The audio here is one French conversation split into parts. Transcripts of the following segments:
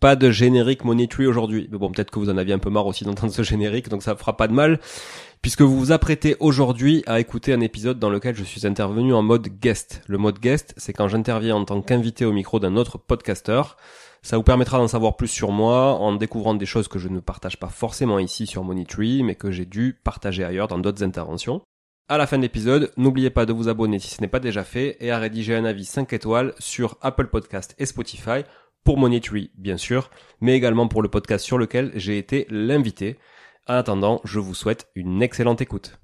pas de générique Money aujourd'hui. Mais bon, peut-être que vous en aviez un peu marre aussi d'entendre ce générique, donc ça fera pas de mal. Puisque vous vous apprêtez aujourd'hui à écouter un épisode dans lequel je suis intervenu en mode guest. Le mode guest, c'est quand j'interviens en tant qu'invité au micro d'un autre podcasteur. Ça vous permettra d'en savoir plus sur moi en découvrant des choses que je ne partage pas forcément ici sur Money mais que j'ai dû partager ailleurs dans d'autres interventions. À la fin de l'épisode, n'oubliez pas de vous abonner si ce n'est pas déjà fait et à rédiger un avis 5 étoiles sur Apple Podcast et Spotify pour Monetary, bien sûr, mais également pour le podcast sur lequel j'ai été l'invité. En attendant, je vous souhaite une excellente écoute.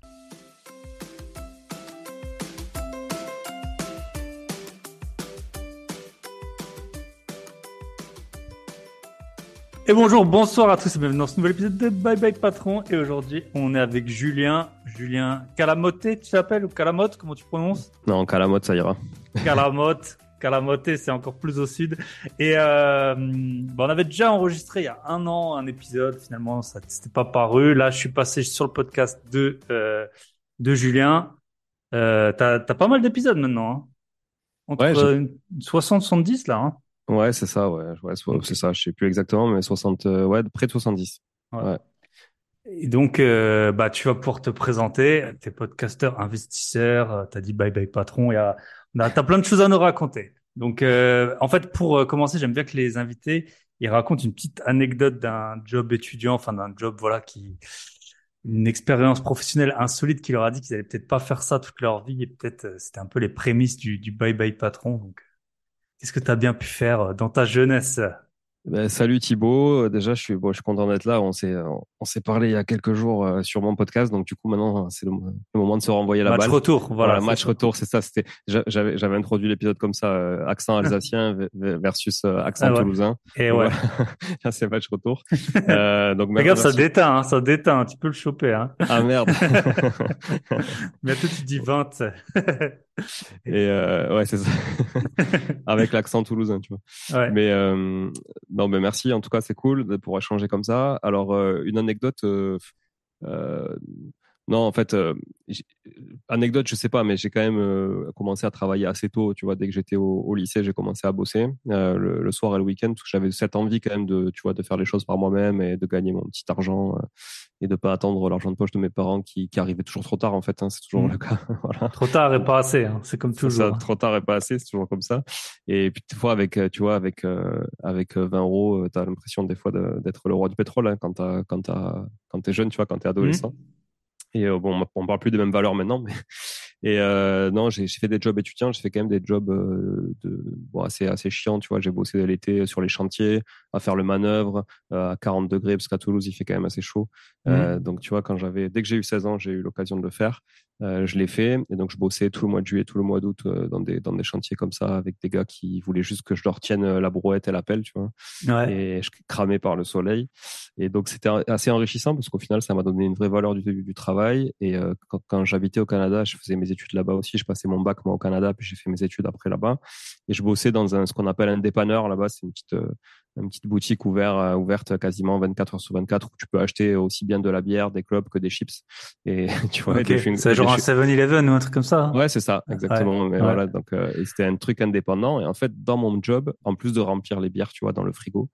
Et bonjour, bonsoir à tous et bienvenue dans ce nouvel épisode de Bye Bye Patron. Et aujourd'hui, on est avec Julien. Julien Calamoté, tu t'appelles ou Calamotte, comment tu prononces? Non, Calamotte, ça ira. Calamotte. Calamoté, c'est encore plus au sud. Et euh, on avait déjà enregistré il y a un an un épisode. Finalement, ça n'était pas paru. Là, je suis passé sur le podcast de euh, de Julien. Euh, t'as as pas mal d'épisodes maintenant. Hein Entre 60 70 là. Hein ouais, c'est ça. Ouais, ouais c'est ça. Je sais plus exactement, mais 60. Euh, ouais, près de 70. Ouais. Et donc, euh, bah, tu vas pouvoir te présenter. T'es podcasteur, investisseur. T'as dit bye bye patron. Il y a bah, tu as plein de choses à nous raconter. Donc, euh, en fait, pour euh, commencer, j'aime bien que les invités, ils racontent une petite anecdote d'un job étudiant, enfin d'un job, voilà, qui une expérience professionnelle insolite qui leur a dit qu'ils allaient peut-être pas faire ça toute leur vie et peut-être euh, c'était un peu les prémices du, du bye bye patron. Donc, qu'est-ce que tu as bien pu faire dans ta jeunesse? Ben, salut Thibaut. Euh, déjà, je suis, bon, je suis content d'être là. On s'est, on s'est parlé il y a quelques jours euh, sur mon podcast. Donc, du coup, maintenant, c'est le, moment de se renvoyer la match balle. Retour, voilà. match retour, c'est ça. C'était, j'avais, j'avais introduit l'épisode comme ça, euh, accent alsacien versus accent ah toulousain. Et ouais. C'est match retour. euh, donc, Regarde, ça déteint, hein, ça déteint. Tu peux le choper, hein. Ah merde. Bientôt, tu dis 20. Et ouais, c'est ça. Avec l'accent toulousain, tu vois. Ouais. Mais non, mais merci. En tout cas, c'est cool de pouvoir échanger comme ça. Alors, euh, une anecdote. Euh, euh, Non, en fait, euh, anecdote, je sais pas, mais j'ai quand même euh, commencé à travailler assez tôt. Tu vois, dès que j'étais au, au, lycée, j'ai commencé à bosser euh, le, le, soir et le week-end parce que j'avais cette envie quand même de, tu vois, de faire les choses par moi-même et de gagner mon petit argent euh, et de pas attendre l'argent de poche de mes parents qui, qui arrivait toujours trop tard. En fait, hein, c'est toujours mmh. le cas. voilà. Trop tard et pas assez. Hein, c'est comme toujours. Ça, hein. trop tard et pas assez, c'est toujours comme ça. Et puis des fois, avec, tu vois, avec avec 20 euros, t'as l'impression des fois d'être le roi du pétrole hein, quand t'as quand t'as quand t'es jeune, tu vois, quand t'es adolescent. Mmh. Et euh, bon, on parle plus des mêmes valeurs maintenant, mais et euh, non, j'ai fait des jobs étudiants, j'ai fait quand même des jobs euh, de bon, assez assez chiants, tu vois. J'ai bossé l'été sur les chantiers, à faire le manœuvre euh, à 40 degrés parce qu'à Toulouse il fait quand même assez chaud. Mmh. donc tu vois, quand j'avais dès que j'ai eu 16 ans, j'ai eu l'occasion de le faire. Euh, je l'ai fait et donc je bossais tout le mois de juillet, tout le mois d'août euh, dans des dans des chantiers comme ça avec des gars qui voulaient juste que je leur tienne euh, la brouette et la pelle, tu vois. Ouais. Et je cramais par le soleil. Et donc c'était assez enrichissant parce qu'au final ça m'a donné une vraie valeur du, du travail. Et euh, quand, quand j'habitais au Canada, je faisais mes études là-bas aussi. Je passais mon bac moi au Canada puis j'ai fait mes études après là-bas. Et je bossais dans un ce qu'on appelle un dépanneur là-bas. C'est une petite une petite boutique ouverte, euh, ouverte quasiment 24 heures sur 24 où tu peux acheter aussi bien de la bière, des clubs que des chips. Et tu vois, c'est genre un 7-Eleven ou un truc comme ça. Hein ouais, c'est ça, exactement. Mais voilà, donc euh, c'était un truc indépendant. Et en fait, dans mon job, en plus de remplir les bières, tu vois, dans le frigo,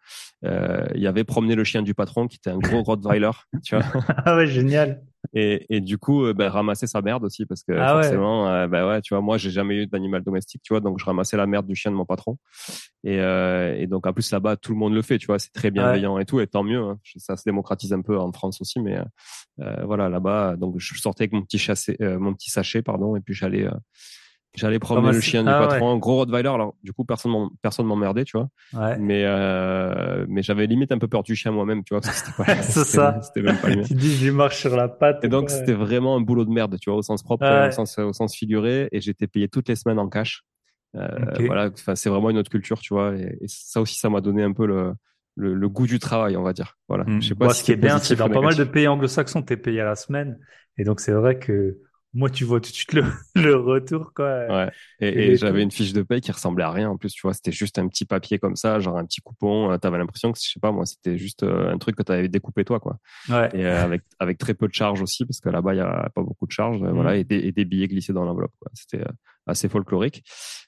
euh, il y avait promener le chien du patron qui était un gros Rottweiler, tu vois. ah ouais, génial. Et, et du coup, euh, ben, ramasser sa merde aussi parce que ah forcément, ouais. Euh, ben ouais, tu vois, moi j'ai jamais eu d'animal domestique, tu vois, donc je ramassais la merde du chien de mon patron. Et, euh, et donc en plus là-bas, tout le monde le fait, tu vois, c'est très bienveillant et tout, et tant mieux. Hein. Ça se démocratise un peu en France aussi, mais euh, voilà, là-bas, donc je sortais avec mon petit chassé, mon petit sachet, pardon, et puis j'allais J'allais promener le chien du ah, patron, gros Rottweiler. Alors, du coup, personne personne m'emmerdait, tu vois. Ouais. Mais euh, mais j'avais limite un peu peur du chien moi-même, tu vois. C'est ça. C'était même pas Tu dis, je marche sur la patte. Et donc, c'était vraiment un boulot de merde, tu vois, au sens propre, au sens au sens figuré. Et j'étais payé toutes les semaines en cash. Euh, Voilà. Enfin, c'est vraiment une autre culture, tu vois. Et, et ça aussi, ça m'a donné un peu le, le, le, goût du travail, on va dire. Voilà. Mmh. Je sais pas si ce qui est bien, c'est dans pas mal de pays anglo-saxons, t'es payé à la semaine. Et donc, c'est vrai que moi, tu vois tout de suite le, le retour, quoi. Ouais. Et, et, j'avais une fiche de paye qui ressemblait à rien. En plus, tu vois, c'était juste un petit papier comme ça, genre un petit coupon. Euh, t'avais l'impression que, je sais pas, moi, c'était juste euh, un truc que t'avais découpé toi, quoi. Ouais. Et euh, avec, avec très peu de charges aussi, parce que là-bas, il y a pas beaucoup de charges, voilà, mmh. et des, et des billets glissés dans l'enveloppe, quoi. C'était assez folklorique.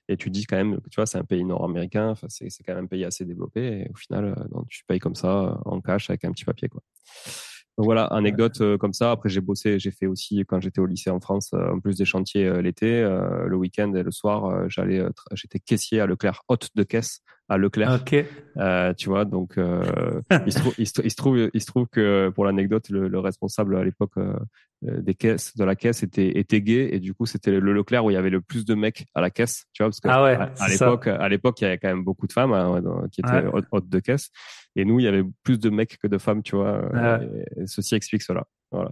Et tu dis quand même, tu vois, c'est un pays nord-américain, enfin, c'est quand même un pays assez développé. Et au final, tu payes comme ça, en cash, avec un petit papier, quoi. Donc voilà, anecdote euh, comme ça. Après, j'ai bossé, j'ai fait aussi quand j'étais au lycée en France, euh, en plus des chantiers euh, l'été, le week-end et le soir, j'allais, j'étais caissier à Leclerc, hôte de caisse à Leclerc. Okay. tu vois, donc il, se trouve, il, se trouve, il se trouve que pour l'anecdote, le, le, responsable à l'époque des caisses de la caisse était était gay et du coup c'était le Leclerc où il y avait le plus de mecs à la caisse, tu vois, parce que ah ouais, à, l'époque, à l'époque, il y avait quand même beaucoup de femmes hein, qui étaient hôtes de caisse. Et nous, il y avait plus de mecs que de femmes, tu vois. Et ceci explique cela. Voilà.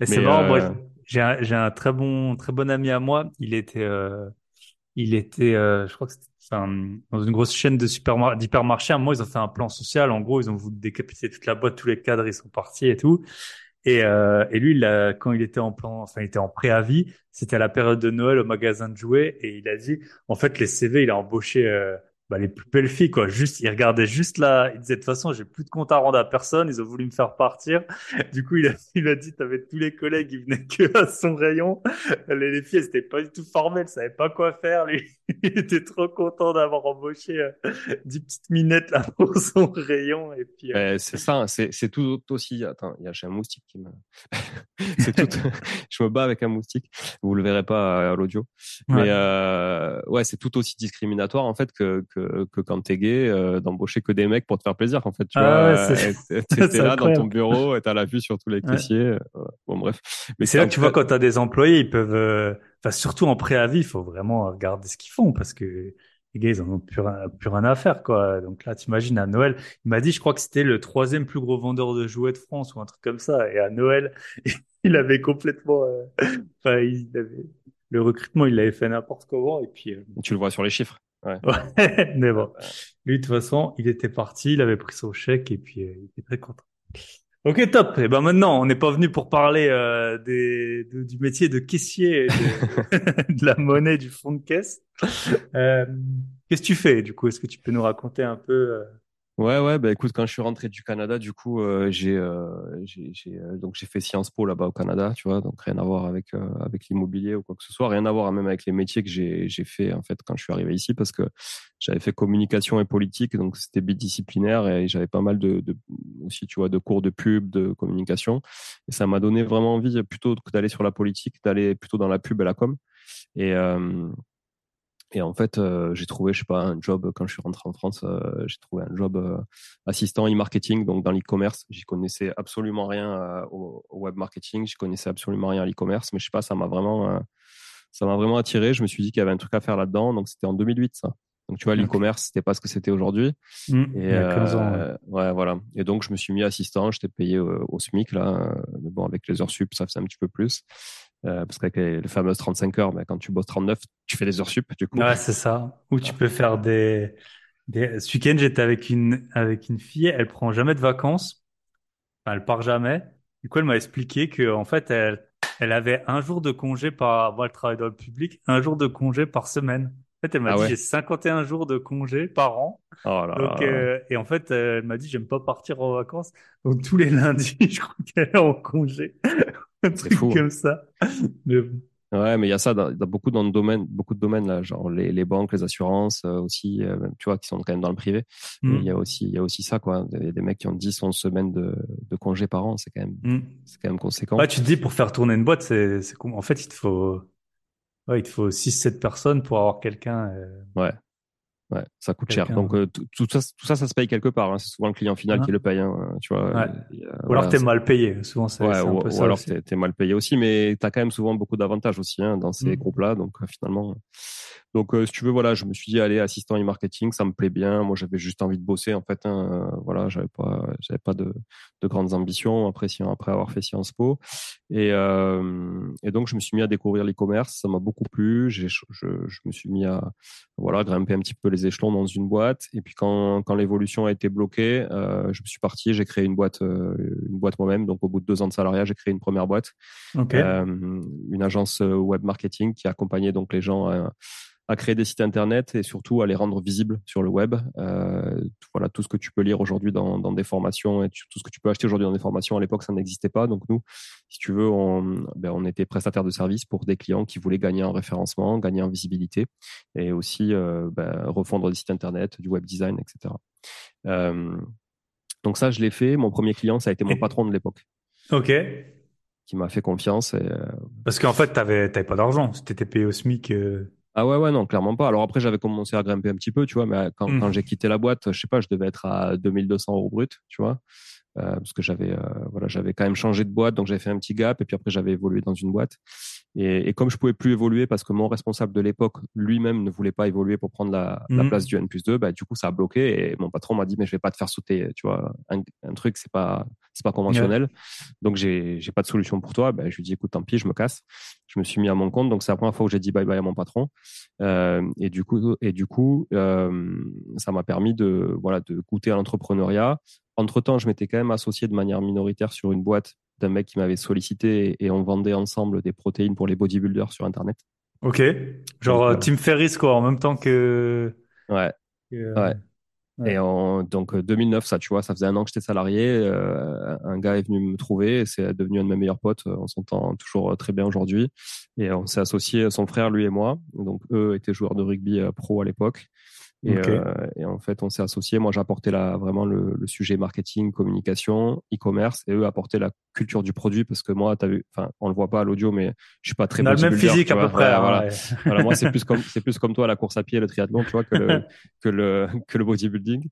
Et c'est marrant, moi, euh, j'ai un, un très bon, très bon ami à moi. Il était, euh, il était, euh, je crois que c'était dans une grosse chaîne de super d'hypermarchés. Moi, ils ont fait un plan social. En gros, ils ont voulu décapiter toute la boîte, tous les cadres, ils sont partis et tout. Et, euh, et lui, quand il était en plan, enfin, il était en préavis. C'était à la période de Noël au magasin de jouets, et il a dit, en fait, les CV, il a embauché euh, bah, les plus belles filles, quoi. Juste, ils regardaient juste là. Ils disaient, de toute façon, j'ai plus de compte à rendre à personne. Ils ont voulu me faire partir. Du coup, il a, il a dit, t'avais tous les collègues, ils venaient que à son rayon. Les, les filles, elles étaient pas du tout formées. Elles savaient pas quoi faire. Lui, il était trop content d'avoir embauché euh, 10 petites minettes là pour son rayon. Et puis, euh... c'est ça. C'est, c'est tout aussi, attends, il y a, j'ai un moustique qui me, c'est tout, je me bats avec un moustique. Vous le verrez pas à l'audio. Mais, euh, ouais, c'est tout aussi discriminatoire, en fait, que, que que, quand t'es gay, euh, d'embaucher que des mecs pour te faire plaisir. En fait, tu ah vois, ouais, t'es là dans ton bureau et t'as la vue sur tous les caissiers. Euh, bon, bref. Mais c'est là que tu vois quand t'as des employés, ils peuvent, euh, enfin surtout en préavis, il faut vraiment regarder ce qu'ils font parce que les gars, ils en ont plus, plus rien à faire, quoi. Donc là, t'imagines, à Noël, il m'a dit, je crois que c'était le troisième plus gros vendeur de jouets de France ou un truc comme ça. Et à Noël, il avait complètement, enfin, il avait, le recrutement, il l'avait fait n'importe comment. Et puis, tu le vois sur les chiffres. Ouais. mais bon, lui de toute façon, il était parti, il avait pris son chèque et puis euh, il était très content. Ok, top. Et ben maintenant, on n'est pas venu pour parler euh, des, du métier de caissier, de, de, la monnaie du fond de caisse. Euh, Qu'est-ce que tu fais du coup? Est-ce que tu peux nous raconter un peu euh, Ouais, ouais, bah écoute, quand je suis rentré du Canada, du coup, euh, j'ai, euh, euh, j'ai fait Sciences Po là-bas au Canada, tu vois, donc rien à voir avec avec l'immobilier ou quoi que ce soit, rien à voir même avec les métiers que j'ai fait en fait quand je suis arrivé ici, parce que j'avais fait communication et politique, donc c'était bidisciplinaire et j'avais pas mal de, aussi, tu vois, de cours de pub, de communication, et ça m'a donné vraiment envie plutôt que d'aller sur la politique, d'aller plutôt dans la pub et la com, et et en fait, euh, j'ai trouvé, je sais pas, un job quand je suis rentré en France. Euh, j'ai trouvé un job euh, assistant e-marketing, donc dans l'e-commerce. J'y connaissais absolument rien euh, au, au, web marketing. J'y connaissais absolument rien à l'e-commerce, mais je sais pas, ça m'a vraiment, euh, ça m'a vraiment attiré. Je me suis dit qu'il y avait un truc à faire là-dedans. Donc c'était en 2008, ça. Donc tu vois, l'e-commerce, c'était pas ce que c'était aujourd'hui. Mmh, il y a 15 ans. Ouais. ouais. voilà. Et donc je me suis mis assistant. J'étais payé au, au SMIC là, mais bon, avec les heures sup, ça faisait un petit peu plus. Euh, parce qu'avec les, fameuses 35 heures, ben, quand tu bosses 39, tu fais des heures sup, du coup. Ouais, c'est ça. Ou tu peux faire des, des... Ce week-end, j'étais avec une, avec une fille, elle prend jamais de vacances. Enfin, elle part jamais. Du coup, elle m'a expliqué que, en fait, elle, elle avait un jour de congé par, moi, elle travaille dans le public, un jour de congé par semaine. En fait, elle m'a Ah dit, ouais. j'ai 51 jours de congé par an. Oh là Donc, là. euh, et en fait, euh, elle m'a dit, j'aime pas partir en vacances. Donc, tous les lundis, je crois qu'elle est en congé. Un truc fou. comme ça. Mais bon. Ouais, mais il y a ça dans, dans beaucoup dans le domaine, beaucoup de domaines là, genre les, les banques, les assurances euh, aussi, euh, tu vois, qui sont quand même dans le privé. Mais il y Mm. a aussi, il y a aussi ça quoi, des, des mecs qui ont 10, 11 semaines de, de congés par an, c'est quand même, Mm. c'est quand même conséquent. Ouais, tu te dis, pour faire tourner une boîte, c'est, c'est En fait, il te faut, ouais, il te faut 6, 7 personnes pour avoir quelqu'un, euh, Ouais, ouais, ça coûte cher. Donc euh, tout, tout ça, tout ça, ça se paye quelque part. hein. C'est souvent le client final qui le paye, hein, tu vois. Ouais. Il y a- ou voilà, alors t'es mal payé. Souvent, c'est, Ouais, c'est un ou, peu ou ça alors t'es es mal payé aussi, mais t'as quand même souvent beaucoup d'avantages aussi hein, dans ces Mm. groupes-là. Donc euh, finalement, donc euh, si tu veux, voilà, je me suis dit allez assistant e-marketing, ça me plaît bien. Moi, j'avais juste envie de bosser en fait. Euh, voilà, j'avais pas, j'avais pas de, de grandes ambitions après si- après avoir fait Sciences Po. Et, euh, et donc je me suis mis à découvrir l'e-commerce. Ça m'a beaucoup plu. Je, je me suis mis à voilà grimper un petit peu les échelons dans une boîte. Et puis quand quand l'évolution a été bloquée, euh, je me suis parti. J'ai créé une boîte, euh, une boîte moi-même. Donc au bout de deux ans de salariat, j'ai créé une première boîte euh, une agence web marketing qui accompagnait donc les gens à, créer des sites internet et surtout à les rendre visibles sur le web. Euh, tout- voilà tout ce que tu peux lire aujourd'hui dans, dans des formations et tu- tout ce que tu peux acheter aujourd'hui dans des formations. À l'époque, ça n'existait pas. Donc nous, si tu veux, on, ben, on était prestataire de services pour des clients qui voulaient gagner en référencement, gagner en visibilité et aussi euh, ben, refondre des sites internet, du web design, etc. Euh, donc ça, je l'ai fait. Mon premier client, ça a été mon patron de l'époque Ok. qui m'a fait confiance. Et, Parce qu'en fait, t'avais, t'avais pas d'argent. Si t'étais payé au SMIC, euh, Ah ouais, ouais, non, clairement pas. Alors après, j'avais commencé à grimper un petit peu, tu vois, mais quand, quand j'ai quitté la boîte, je sais pas, je devais être à 2200 euros brut, tu vois, euh, parce que j'avais, euh, voilà, j'avais quand même changé de boîte, donc j'avais fait un petit gap, et puis après, j'avais évolué dans une boîte. Et, et comme je pouvais plus évoluer parce que mon responsable de l'époque lui-même ne voulait pas évoluer pour prendre la, la Mhm. place du N plus 2, bah, du coup, ça a bloqué, et mon patron m'a dit, mais je vais pas te faire sauter, tu vois, un, un truc, c'est pas, c'est pas conventionnel. Donc, j'ai, j'ai pas de solution pour toi. Bah, je lui dis, écoute, tant pis, je me casse. Je me suis mis à mon compte, donc c'est la première fois où j'ai dit bye bye à mon patron. Euh, et du coup, et du coup, euh, ça m'a permis de voilà de goûter à l'entrepreneuriat. Entre temps, je m'étais quand même associé de manière minoritaire sur une boîte d'un mec qui m'avait sollicité et, et on vendait ensemble des protéines pour les bodybuilders sur Internet. ok. Genre Donc, euh, euh, Tim Ferriss, quoi, en même temps que. Ouais. que, euh, Ouais. Ouais. Et en, donc euh, 2009, ça, tu vois, ça faisait un an que j'étais salarié. euh, un gars est venu me trouver, et c'est devenu un de mes meilleurs potes. On s'entend toujours très bien aujourd'hui. Et on s'est associé, son frère, lui et moi. Donc eux étaient joueurs de rugby pro à l'époque. Et, euh, et en fait, on s'est associés. Moi, j'apportais vraiment le, le sujet marketing, communication, e-commerce, et eux apportaient la culture du produit parce que moi, t'as vu, enfin, on le voit pas à l'audio, mais je suis pas très On a le même physique à peu près. Ouais, hein, voilà. ouais. Voilà, moi, c'est plus comme, c'est plus comme toi, la course à pied, le triathlon, tu vois, que le, que le, que le bodybuilding.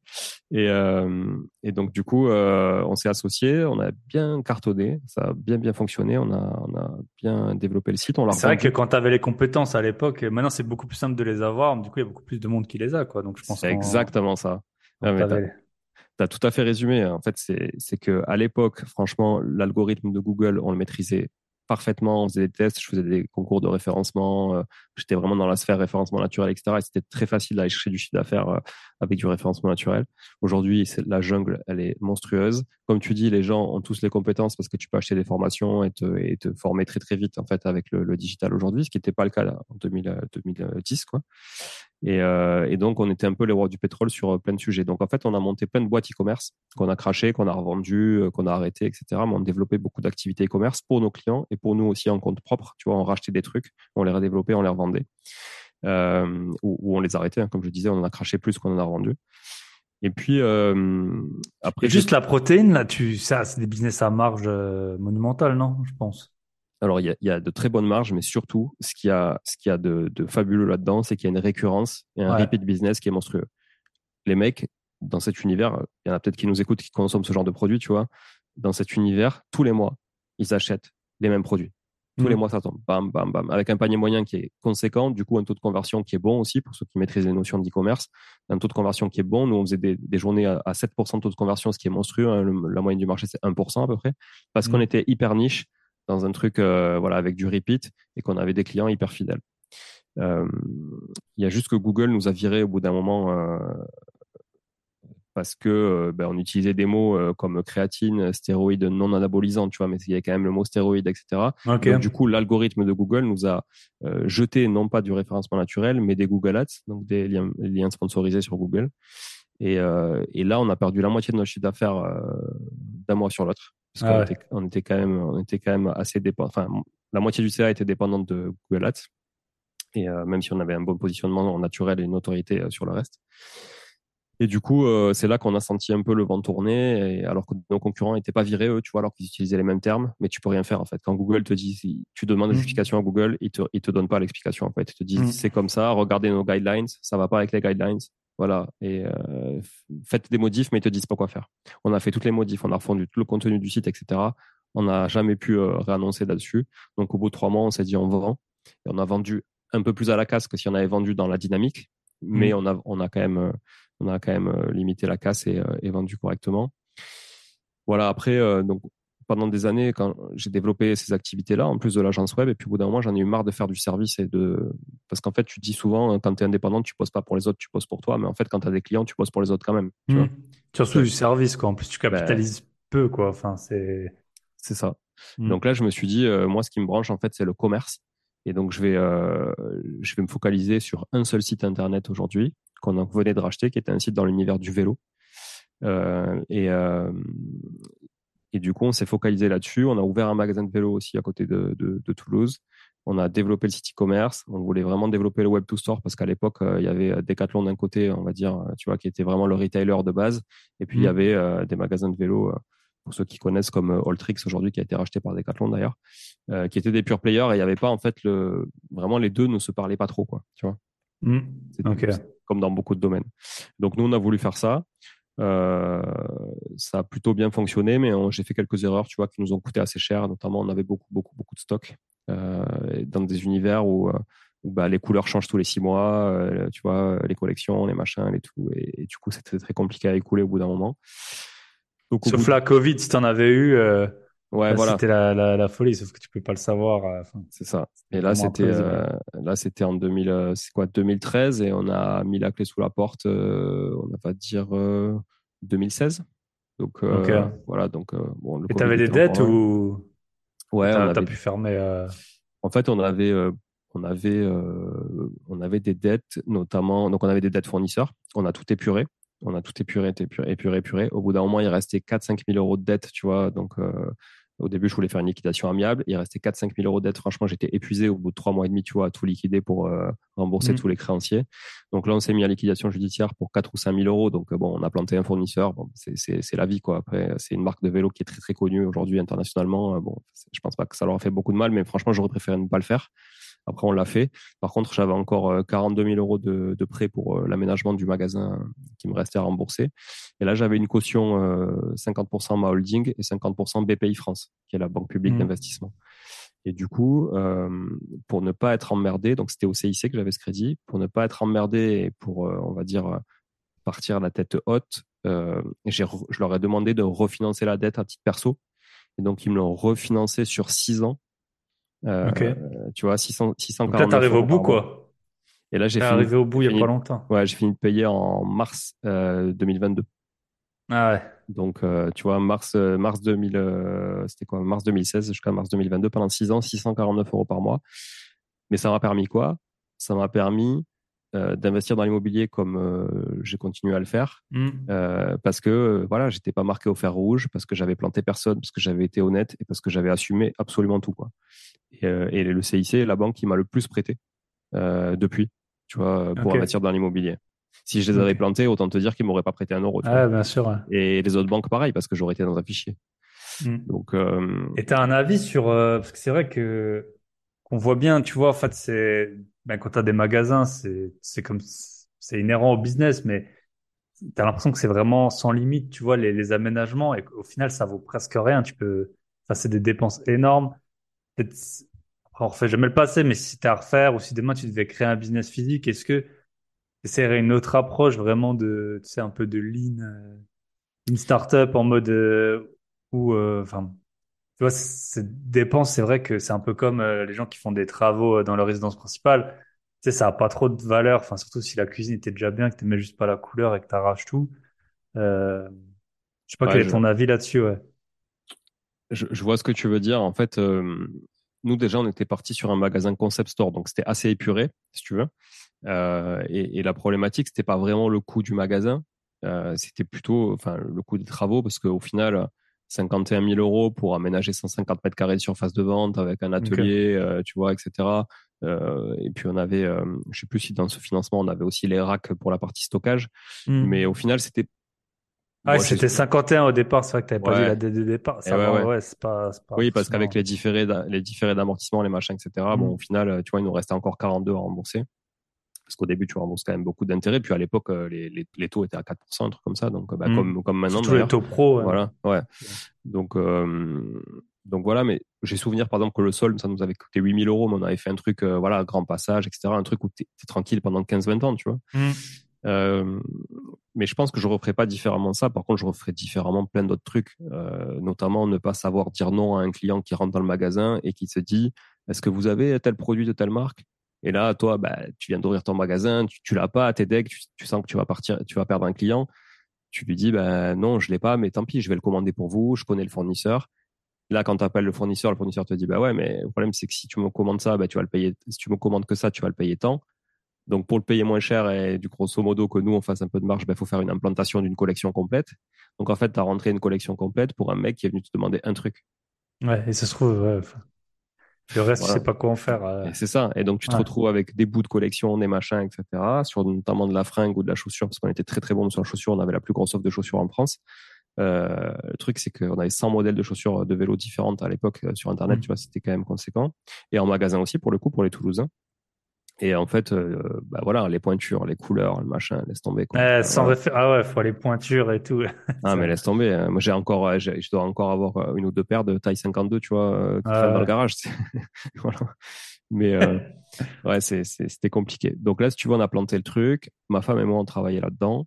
Et, euh, et donc, du coup, euh, on s'est associés, on a bien cartonné, ça a bien, bien fonctionné, on a, on a bien développé le site, on l'a C'est vrai que quand tu avais les compétences à l'époque, maintenant c'est beaucoup plus simple de les avoir. Du coup, il y a beaucoup plus de monde qui les a, quoi. Donc je pense C'est exactement ça. Ah, mais t'avais- Tu as tout à fait résumé. En fait, c'est c'est que à l'époque, franchement, l'algorithme de Google, on le maîtrisait parfaitement. On faisait des tests, je faisais des concours de référencement. euh, J'étais vraiment dans la sphère référencement naturel, etc. Et c'était très facile d'aller chercher du chiffre d'affaires euh, avec du référencement naturel. Aujourd'hui, c'est la jungle, elle est monstrueuse. Comme tu dis, les gens ont tous les compétences parce que tu peux acheter des formations et te, et te former très très vite en fait avec le, le digital aujourd'hui, ce qui n'était pas le cas là, en 2000, euh, 2010 quoi. Et, euh, et, donc, on était un peu les rois du pétrole sur euh, plein de sujets. Donc, en fait, on a monté plein de boîtes e-commerce qu'on a craché, qu'on a revendu, euh, qu'on a arrêté, etc. Mais on a développé beaucoup d'activités e-commerce pour nos clients et pour nous aussi en compte propre. Tu vois, on rachetait des trucs, on les redéveloppait, on les revendait. Euh, ou, ou, on les arrêtait. Hein. Comme je disais, on en a craché plus qu'on en a revendu. Et puis euh, après, et juste la protéine là, tu ça, c'est des business à marge monumentale, non Je pense? Alors, il y, a, il y, a, de très bonnes marges, mais surtout, ce qu'il y a, ce qu'il y a de, de fabuleux là-dedans, c'est qu'il y a une récurrence et un ouais. repeat business qui est monstrueux. Les mecs, dans cet univers, il y en a peut-être qui nous écoutent, qui consomment ce genre de produits, tu vois. Dans cet univers, tous les mois, ils achètent les mêmes produits. Tous mmh. les mois, ça tombe. Bam, bam, bam. Avec un panier moyen qui est conséquent, du coup, un taux de conversion qui est bon aussi, pour ceux qui maîtrisent les notions d'e-commerce. Un taux de conversion qui est bon. Nous, on faisait des, des journées à, à 7% de taux de conversion, ce qui est monstrueux. Hein. Le, la moyenne du marché, c'est 1% à peu près. Parce mmh. qu'on était hyper niche dans un truc euh, voilà avec du repeat et qu'on avait des clients hyper fidèles. Euh, il y a juste que Google nous a viré au bout d'un moment euh, parce que ben, on utilisait des mots comme créatine, stéroïde non anabolisant, tu vois, mais il y a quand même le mot stéroïde, etc. Okay. Donc, du coup, l'algorithme de Google nous a jeté non pas du référencement naturel, mais des Google Ads, donc des liens, liens sponsorisés sur Google. Et, et, là, on a perdu la moitié de notre chiffre d'affaires d'un mois sur l'autre parce qu'on ouais. était, on était quand même, on était quand même assez dépendant. Enfin, la moitié du CA était dépendante de Google Ads, et euh, même si on avait un bon positionnement naturel et une autorité euh, sur le reste. Et du coup, euh, c'est là qu'on a senti un peu le vent tourner, et alors que nos concurrents n'étaient pas virés, eux, tu vois, alors qu'ils utilisaient les mêmes termes, mais tu peux rien faire en fait. Quand Google te dit, tu demandes mmh. l'explication à Google, ils te, te donnent pas l'explication en fait. Ils te disent, mmh. c'est comme ça, regardez nos guidelines, ça va pas avec les guidelines, voilà. Et euh, faites des modifs, mais ils te disent pas quoi faire. On a fait toutes les modifs, on a refondu tout le contenu du site, etc. On n'a jamais pu euh, réannoncer là-dessus. Donc au bout de trois mois, on s'est dit on vend. Et on a vendu un peu plus à la casse que si on avait vendu dans la dynamique, mais mmh. on a on a quand même on a quand même limité la casse et, et vendu correctement. Voilà. Après, euh, donc pendant des années, quand j'ai développé ces activités-là, en plus de l'agence web, et puis au bout d'un moment, j'en ai eu marre de faire du service et de, parce qu'en fait, tu dis souvent, quand tu es indépendant, tu poses pas pour les autres, tu poses pour toi, mais en fait, quand tu as des clients, tu poses pour les autres quand même. Tu mmh. Surtout du service, quoi. En plus, tu capitalises ben, peu, quoi. Enfin, c'est. C'est ça. Mmh. Donc là, je me suis dit, euh, moi, ce qui me branche, en fait, c'est le commerce. Et donc, je vais, euh, je vais me focaliser sur un seul site internet aujourd'hui, qu'on venait de racheter, qui était un site dans l'univers du vélo. Euh, et, euh, et du coup, on s'est focalisé là-dessus. On a ouvert un magasin de vélo aussi à côté de, de, de Toulouse. On a développé le site e-commerce. On voulait vraiment développer le web to store parce qu'à l'époque, euh, il y avait Decathlon d'un côté, on va dire, tu vois, qui était vraiment le retailer de base. Et puis, mmh. il y avait euh, des magasins de vélo, euh, pour ceux qui connaissent, comme Alltrix aujourd'hui, qui a été racheté par Decathlon d'ailleurs, euh, qui étaient des pure players. Et il n'y avait pas, en fait, le, vraiment, les deux ne se parlaient pas trop, quoi, tu vois. Mmh. Okay. Comme dans beaucoup de domaines. Donc, nous, on a voulu faire ça. Euh, ça a plutôt bien fonctionné, mais j'ai fait quelques erreurs, tu vois, qui nous ont coûté assez cher. Notamment, on avait beaucoup, beaucoup, beaucoup de stock euh, dans des univers où, euh, où bah, les couleurs changent tous les six mois, euh, tu vois, les collections, les machins, les tout. Et, et du coup, c'était très compliqué à écouler au bout d'un moment. Donc, Sauf la Covid, si tu en avais eu. Ouais, voilà. C'était la, la, la, folie, sauf que tu peux pas le savoir. Enfin, c'est ça. Et là, c'était euh, là, c'était en 2000, c'est quoi, 2013, et on a mis la clé sous la porte. Euh, on va dire euh, 2016. Donc okay. voilà. Donc bon. Le et t'avais des dettes ou Ouais, t'as, avait... pu fermer. En fait, on avait on avait on avait des dettes, notamment. Donc on avait des dettes fournisseurs. On a tout épuré on a tout épuré, épuré, épuré, épuré. Au bout d'un moment, il restait 4-5 000 euros de dette, tu vois. Donc, euh, au début, je voulais faire une liquidation amiable. Il restait 4-5 000 euros de dette. Franchement, j'étais épuisé au bout de trois mois et demi, tu vois, à tout liquider pour euh, rembourser mmh. tous les créanciers. Donc là, on s'est mis à liquidation judiciaire pour 4 ou 5 000 euros. Donc, euh, bon, on a planté un fournisseur. Bon, c'est la vie, quoi. Après, c'est une marque de vélo qui est très, très connue aujourd'hui internationalement. Bon, je pense pas que ça leur a fait beaucoup de mal, mais franchement, j'aurais préféré ne pas le faire. Après, on l'a fait. Par contre, j'avais encore 42 000 euros de, de prêt pour euh, l'aménagement du magasin qui me restait à rembourser. Et là, j'avais une caution 50% euh, ma holding et 50% BPI France, qui est la banque publique mmh. d'investissement. Et du coup, euh, pour ne pas être emmerdé, donc c'était au CIC que j'avais ce crédit, pour ne pas être emmerdé et pour, euh, on va dire, partir la tête haute, euh, je leur ai demandé de refinancer la dette à titre perso. Et donc, ils me l'ont refinancé sur six ans euh, okay. Tu vois, 600, 640 Donc là, t'arrives au bout, quoi. Et là, j'ai fini. arrivé au bout il y a pas longtemps. Ouais, j'ai fini de payer en mars euh, 2022. Ah ouais. Donc, euh, tu vois, mars, euh, mars 2000, euh, c'était quoi, mars 2016 jusqu'à mars 2022, pendant 6 ans, 649 euros par mois. Mais ça m'a permis quoi? Ça m'a permis euh, d'investir dans l'immobilier comme euh, j'ai continué à le faire Hmm. euh, parce que voilà, j'étais pas marqué au fer rouge, parce que j'avais planté personne, parce que j'avais été honnête et parce que j'avais assumé absolument tout quoi. Et, et le CIC la banque qui m'a le plus prêté depuis, tu vois, pour investir dans l'immobilier. Si je les avais plantés, autant te dire qu'ils m'auraient pas prêté un euro. Ah, bien sûr. ouais. Et les autres banques pareil, parce que j'aurais été dans un fichier. Hmm. Donc Et tu as un avis sur parce que c'est vrai que qu'on voit bien, tu vois, en fait, c'est ben, quand tu as des magasins, c'est comme c'est inhérent au business, mais tu as l'impression que c'est vraiment sans limite, tu vois, les, les aménagements et qu'au final, ça vaut presque rien. Tu peux, enfin, c'est des dépenses énormes. Après, on refait jamais le passé, mais si tu à refaire ou si demain tu devais créer un business physique, est-ce que essaierais une autre approche vraiment de, tu sais, un peu de lean, euh, une startup en mode euh, où, euh, enfin, tu vois, ces dépenses, c'est vrai que c'est un peu comme euh, les gens qui font des travaux euh, dans leur résidence principale. Tu sais, ça a pas trop de valeur. Enfin, surtout si la cuisine était déjà bien, que tu mets juste pas la couleur et que tu arraches tout. Euh, je sais pas Ouais, quel est ton avis là-dessus, ouais. je, je vois ce que tu veux dire. En fait, euh, nous déjà, on était parti sur un magasin concept store, donc c'était assez épuré, si tu veux. Et, et la problématique, c'était pas vraiment le coût du magasin, c'était plutôt, enfin, le coût des travaux, parce qu'au final, 51 000 euros pour aménager 150 mètres carrés de surface de vente avec un atelier, euh, tu vois, etc. Euh, et puis on avait, euh, je sais plus si dans ce financement, on avait aussi les racks pour la partie stockage, Hmm. mais au final, c'était Ah, c'était j'ai- 51 au départ, c'est vrai que t'avais pas Ouais. dit la date de départ. Ça ouais, va, ouais. ouais, c'est pas, c'est pas Oui, parce qu'avec les différés, les différés d'amortissement, les machins, etc., bon, Mm. au final, euh, tu vois, il nous restait encore 42 à rembourser. Parce qu'au début, tu rembourses quand même beaucoup d'intérêts. Puis à l'époque, euh, les, les, les taux étaient à 4%, un truc comme ça. Donc, bah, Mm. comme, comme maintenant, Surtout les taux pro. ouais. Voilà, ouais. Donc, euh, donc voilà, mais j'ai souvenir, par exemple, que le sol, ça nous avait coûté 8000 euros, mais on avait fait un truc, euh, voilà, grand passage, etc., un truc où t'es es tranquille pendant 15-20 ans, tu vois. Euh, mais je pense que je referai pas différemment ça. Par contre, je referai différemment plein d'autres trucs, euh, notamment ne pas savoir dire non à un client qui rentre dans le magasin et qui se dit est-ce que vous avez tel produit de telle marque? Et là, toi, bah, tu viens d'ouvrir ton magasin, tu, tu l'as pas, t'es deg, tu, sens que tu vas partir, tu vas perdre un client. Tu lui dis bah non, je l'ai pas, mais tant pis, je vais le commander pour vous. Je connais le fournisseur. Là, quand tu appelles le fournisseur, le fournisseur te dit bah ouais, mais le problème c'est que si tu me commandes ça, bah tu vas le payer. Si tu me commandes que ça, tu vas le payer tant. Donc pour le payer moins cher et du grosso modo que nous on fasse un peu de marge, il faut faire une implantation d'une collection complète. Donc en fait, tu as rentré une collection complète pour un mec qui est venu te demander un truc. Ouais, et ça se trouve, le reste, Voilà. tu sais pas quoi en faire. euh. C'est ça. Et donc tu te Ouais. retrouves avec des bouts de collection, des machins, etc. Sur notamment de la fringue ou de la chaussure, parce qu'on était très très bon sur la chaussure. On avait la plus grosse offre de chaussures en France. Euh, le truc, c'est qu'on avait 100 modèles de chaussures de vélo différentes à l'époque euh, sur Internet. Mm. Tu vois, c'était quand même conséquent. Et en magasin aussi, pour le coup, pour les Toulousains. Et en fait, euh, bah voilà, les pointures, les couleurs, le machin, laisse tomber. Quoi. Enfin, sans voilà. réfé- Ah ouais, faut les pointures et tout. Ah, mais laisse tomber. hein. Moi, j'ai encore, euh, j'ai- je dois encore avoir euh, une ou deux paires de taille 52, tu vois, euh, qui Ah traînent dans le garage. c'est- voilà. Mais euh, ouais, c'est, c'est- c'était compliqué. Donc là, si tu vois, on a planté le truc. Ma femme et moi, on travaillait là-dedans.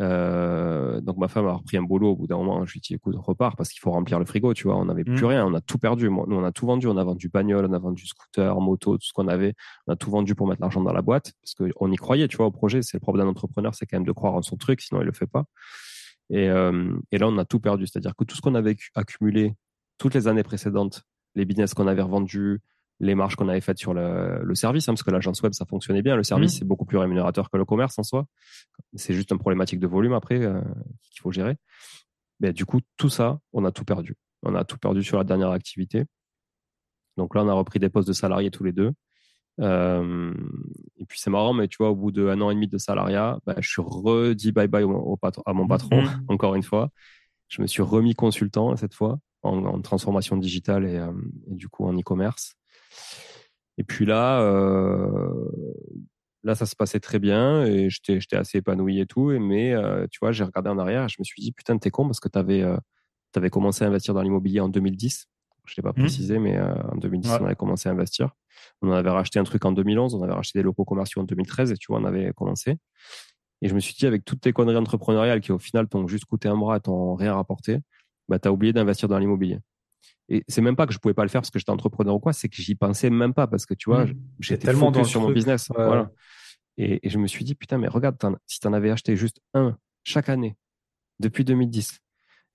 Euh, donc ma femme a repris un boulot au bout d'un moment. Je lui ai dit, écoute, repars parce qu'il faut remplir le frigo, tu vois. On n'avait plus Mm. rien. On a tout perdu. Moi, nous, on a tout vendu. On a vendu bagnole, on a vendu scooter, moto, tout ce qu'on avait. On a tout vendu pour mettre l'argent dans la boîte parce qu'on y croyait, tu vois, au projet. C'est le problème d'un entrepreneur, c'est quand même de croire en son truc, sinon il le fait pas. Et, euh, et là, on a tout perdu. C'est-à-dire que tout ce qu'on avait accumulé toutes les années précédentes, les business qu'on avait revendus, les marges qu'on avait faites sur le, le service, hein, parce que l'agence web, ça fonctionnait bien. Le service, Mhm. c'est beaucoup plus rémunérateur que le commerce en soi. C'est juste une problématique de volume après euh, qu'il faut gérer. Mais du coup, tout ça, on a tout perdu. On a tout perdu sur la dernière activité. Donc là, on a repris des postes de salariés tous les deux. Euh, et puis c'est marrant, mais tu vois, au bout d'un an et demi de salariat, bah, je suis redit bye bye au, au patron, à mon patron, Mhm. encore une fois. Je me suis remis consultant cette fois en, en transformation digitale et, euh, et du coup en e-commerce. Et puis là, euh, là, ça se passait très bien et j'étais, j'étais assez épanoui et tout. Et, mais euh, tu vois, j'ai regardé en arrière et je me suis dit, putain, t'es con parce que t'avais, euh, t'avais commencé à investir dans l'immobilier en 2010. Je l'ai pas précisé, mais en 2010, Ouais. on avait commencé à investir. On avait racheté un truc en 2011, on avait racheté des locaux commerciaux en 2013 et tu vois, on avait commencé. Et je me suis dit, avec toutes tes conneries entrepreneuriales qui au final t'ont juste coûté un bras et t'ont rien rapporté, bah, t'as oublié d'investir dans l'immobilier. Et c'est même pas que je pouvais pas le faire parce que j'étais entrepreneur ou quoi, c'est que j'y pensais même pas parce que tu vois, Mhm. j'étais tellement focus dans sur mon business. Ouais. Voilà. Et, et je me suis dit, putain, mais regarde, si tu en avais acheté juste un chaque année depuis 2010,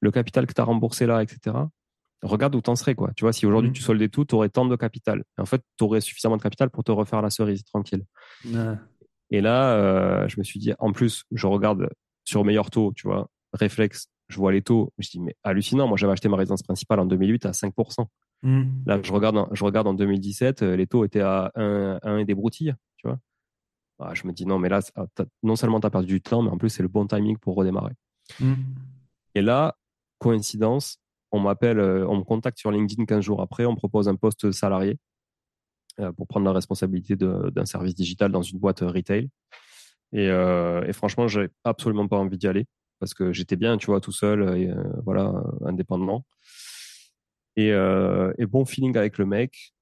le capital que tu as remboursé là, etc., regarde où t'en serais. Quoi. Tu vois, si aujourd'hui Mhm. tu soldais tout, tu aurais tant de capital. En fait, tu aurais suffisamment de capital pour te refaire la cerise tranquille. Ouais. Et là, euh, je me suis dit, en plus, je regarde sur meilleur taux, tu vois, réflexe, je vois les taux. Je dis, mais hallucinant. Moi, j'avais acheté ma résidence principale en 2008 à 5%. Mmh. Là, je regarde, je regarde en 2017, les taux étaient à 1, 1 et des broutilles, tu vois. Ah, je me dis, non, mais là, non seulement tu as perdu du temps, mais en plus, c'est le bon timing pour redémarrer. Mmh. Et là, coïncidence, on m'appelle, euh, on me contacte sur LinkedIn 15 jours après, on me propose un poste salarié euh, pour prendre la responsabilité d'un service digital dans une boîte euh, retail. Et, euh, et franchement, j'avais absolument pas envie d'y aller parce que j'étais bien, tu vois, tout seul, et, voilà, indépendamment. Et, et, bon feeling avec le mec,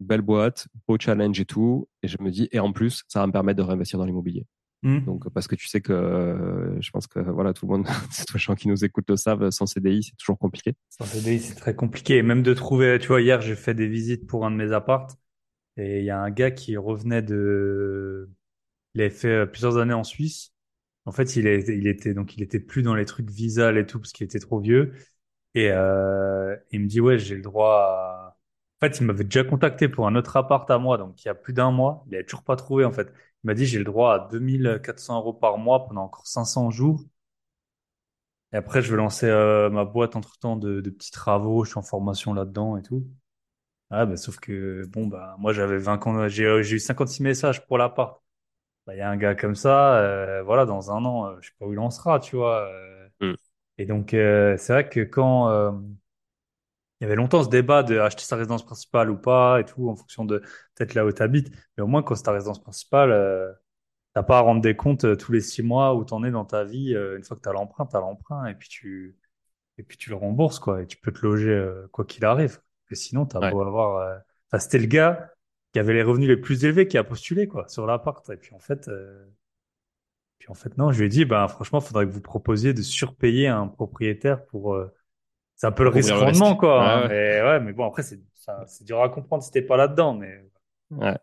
belle boîte, beau challenge et tout. Et je me dis, et en plus, ça va me permettre de réinvestir dans l'immobilier. Mmh. Donc, parce que tu sais que euh, je pense que voilà, tout le monde, tous les gens qui nous écoutent le savent, sans CDI, c'est toujours compliqué. Sans CDI, c'est très compliqué. Et même de trouver, tu vois, hier, j'ai fait des visites pour un de mes appartes et il y a un gars qui revenait de, il avait fait euh, plusieurs années en Suisse. En fait, il, était donc plus dans les trucs visa et tout parce qu'il était trop vieux. Et euh, il me dit ouais, j'ai le droit en fait, il m'avait déjà contacté pour un autre appart à moi, donc il y a plus d'un mois. Il n'avait toujours pas trouvé, en fait. Il m'a dit, j'ai le droit à 2400 euros par mois pendant encore 500 jours. Et après, je vais lancer euh, ma boîte entre-temps de, de, petits travaux. Je suis en formation là-dedans et tout. Ah, bah, sauf que, bon, bah, moi, j'avais 20 j'ai, euh, j'ai eu 56 messages pour l'appart. Bah, il y a un gars comme ça, euh, voilà, dans un an, je sais pas où il en sera, tu vois. Mm. Et donc, c'est vrai que quand, il y avait longtemps ce débat de acheter sa résidence principale ou pas et tout en fonction de peut-être là où tu habites. Mais au moins, quand c'est ta résidence principale, euh, t'as pas à rendre des comptes euh, tous les six mois où t'en es dans ta vie. Euh, une fois que t'as l'emprunt, t'as l'emprunt et puis tu et puis tu le rembourses quoi. Et tu peux te loger euh, quoi qu'il arrive. Et sinon, t'as beau avoir. Enfin, c'était le gars qui avait les revenus les plus élevés qui a postulé quoi sur l'appart. Et puis en fait. Puis en fait, non, je lui ai dit, ben, franchement, il faudrait que vous proposiez de surpayer un propriétaire pour, c'est un peu le risque rendement, quoi. Hein. Mais, ouais, mais bon, après, c'est, c'est dur à comprendre si t'es pas là-dedans, mais. Ouais.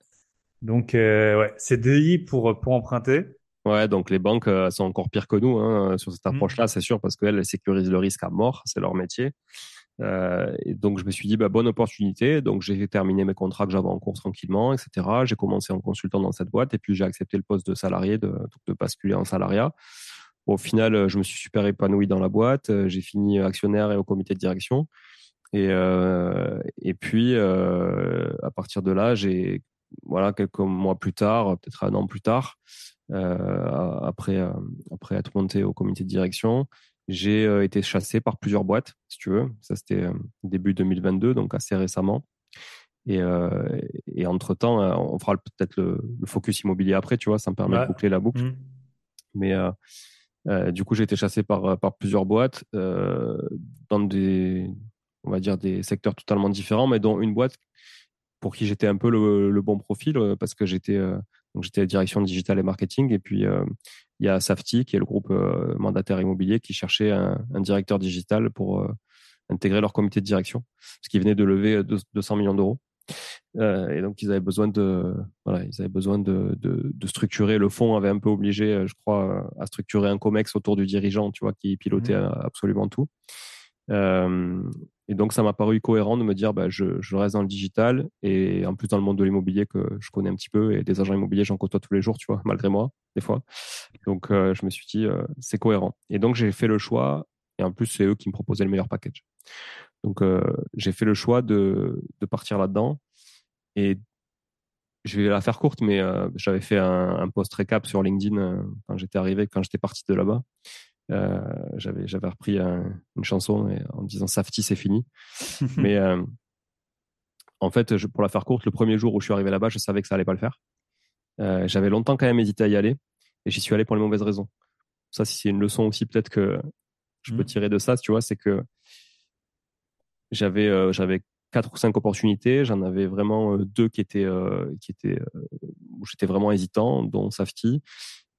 Donc, euh, ouais, CDI pour, pour emprunter. Ouais, donc les banques euh, sont encore pires que nous hein, sur cette mmh. approche-là, c'est sûr, parce qu'elles sécurisent le risque à mort, c'est leur métier. Euh, et donc je me suis dit bah, bonne opportunité. Donc j'ai terminé mes contrats que j'avais en cours tranquillement, etc. J'ai commencé en consultant dans cette boîte et puis j'ai accepté le poste de salarié, de, basculer en salariat au final, euh, je me suis super épanoui dans la boîte. Euh, j'ai fini actionnaire et au comité de direction. Et, puis, à partir de là, j'ai, voilà, quelques mois plus tard, peut-être un an plus tard, après, après être monté au comité de direction, j'ai été chassé par plusieurs boîtes, si tu veux. Ça, c'était début 2022, donc assez récemment. Et, et entre-temps, on fera peut-être le, focus immobilier après, tu vois, ça me permet de boucler la boucle. Mmh. Mais euh, du coup, j'ai été chassé par, par plusieurs boîtes euh, dans des, on va dire, des secteurs totalement différents, mais dont une boîte pour qui j'étais un peu le, le, bon profil euh, parce que j'étais euh, donc j'étais direction digital et marketing et puis euh, il y a Safety qui est le groupe mandataire immobilier qui cherchait un, un directeur digital pour intégrer leur comité de direction parce qu'ils venaient de lever 200 millions d'euros. Euh, et donc ils avaient besoin de voilà, ils avaient besoin de, de, de, structurer. Le fonds avait un peu obligé, euh, je crois, à structurer un comex autour du dirigeant, tu vois, qui pilotait mmh. absolument tout. Euh, et donc ça m'a paru cohérent de me dire, bah, je, reste dans le digital et en plus dans le monde de l'immobilier que je connais un petit peu et des agents immobiliers j'en côtoie tous les jours, tu vois, malgré moi des fois. Donc euh, je me suis dit, euh, c'est cohérent. Et donc j'ai fait le choix et en plus c'est eux qui me proposaient le meilleur package. Donc, j'ai fait le choix de, de partir là-dedans. Et je vais la faire courte, mais j'avais fait un, un, post récap sur LinkedIn quand j'étais arrivé, quand j'étais parti de là-bas. Euh, j'avais j'avais repris une chanson en me disant Safety c'est fini. mais en fait, je, pour la faire courte, le premier jour où je suis arrivé là-bas, je savais que ça allait pas le faire. j'avais longtemps quand même hésité à y aller et j'y suis allé pour les mauvaises raisons. Ça, c'est une leçon aussi peut-être que je peux mmh. tirer de ça, tu vois, c'est que j'avais euh, j'avais quatre ou cinq opportunités. J'en avais vraiment euh, deux qui étaient euh, qui étaient où j'étais vraiment hésitant, dont Safety.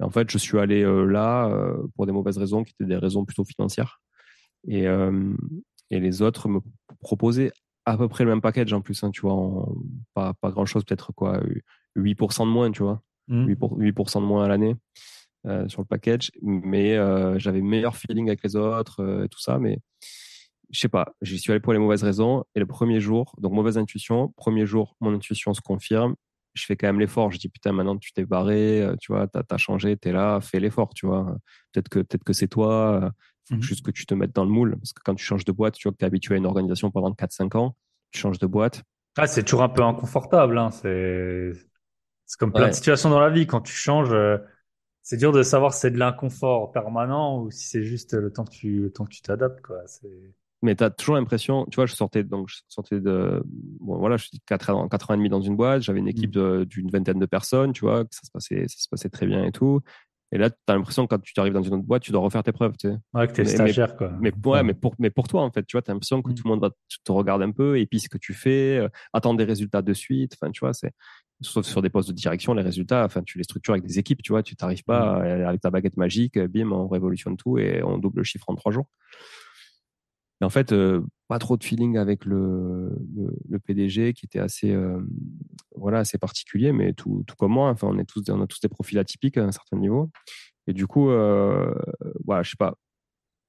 Et en fait, je suis allé là pour des mauvaises raisons, qui étaient des raisons plutôt financières. Et et les autres me proposaient à peu près le même package en plus, hein, tu vois, en, pas, pas grand chose, peut-être quoi, 8% de moins, tu vois, 8%, mmh. 8 de moins à l'année euh, sur le package, mais euh, j'avais meilleur feeling avec les autres, tout ça, mais je sais pas, j'y suis allé pour les mauvaises raisons. Et le premier jour, donc mauvaise intuition, premier jour, mon intuition se confirme. Je fais quand même l'effort. Je dis putain, maintenant tu t'es barré, euh, tu vois, t'as as changé, t'es là, fais l'effort, tu vois. Peut-être que peut-être que c'est toi, faut mhm. juste que tu te mettes dans le moule. Parce que quand tu changes de boîte, tu vois que t'es habitué à une organisation pendant 4-5 ans, tu changes de boîte. Ah, c'est toujours un peu inconfortable. Hein. C'est comme plein de situations dans la vie. Quand tu changes, euh, c'est dur de savoir si c'est de l'inconfort permanent ou si c'est juste le temps que tu le temps que tu t'adaptes, quoi. C'est mais tu as toujours l'impression, tu vois, je sortais donc je sortais de bon voilà, je suis 4 ans, 4 ans et demi dans une boîte, j'avais une équipe mmh. d'une vingtaine de personnes, tu vois, que ça se passait ça se passait très bien et tout. Et là, tu as l'impression que quand tu arrives dans une autre boîte, tu dois refaire tes preuves, tu sais. Ouais, que t'es stagiaire, quoi. Mais, ouais, mais pour mais pour toi en fait, tu vois, tu as l'impression que mmh. tout le monde va te regarder un peu et puis ce que tu fais, euh, attendre des résultats de suite, enfin tu vois, c'est sauf sur des postes de direction, les résultats, enfin tu les structures avec des équipes, tu vois, tu t'arrives pas mmh. avec ta baguette magique, bim, on révolutionne tout et on double le chiffre en trois jours. Mais en fait, euh, pas trop de feeling avec le, le, PDG qui était assez, euh, voilà, assez particulier, mais tout, tout comme moi. Enfin, on est tous, on a tous des profils atypiques à un certain niveau. Et du coup, euh, voilà, je sais pas,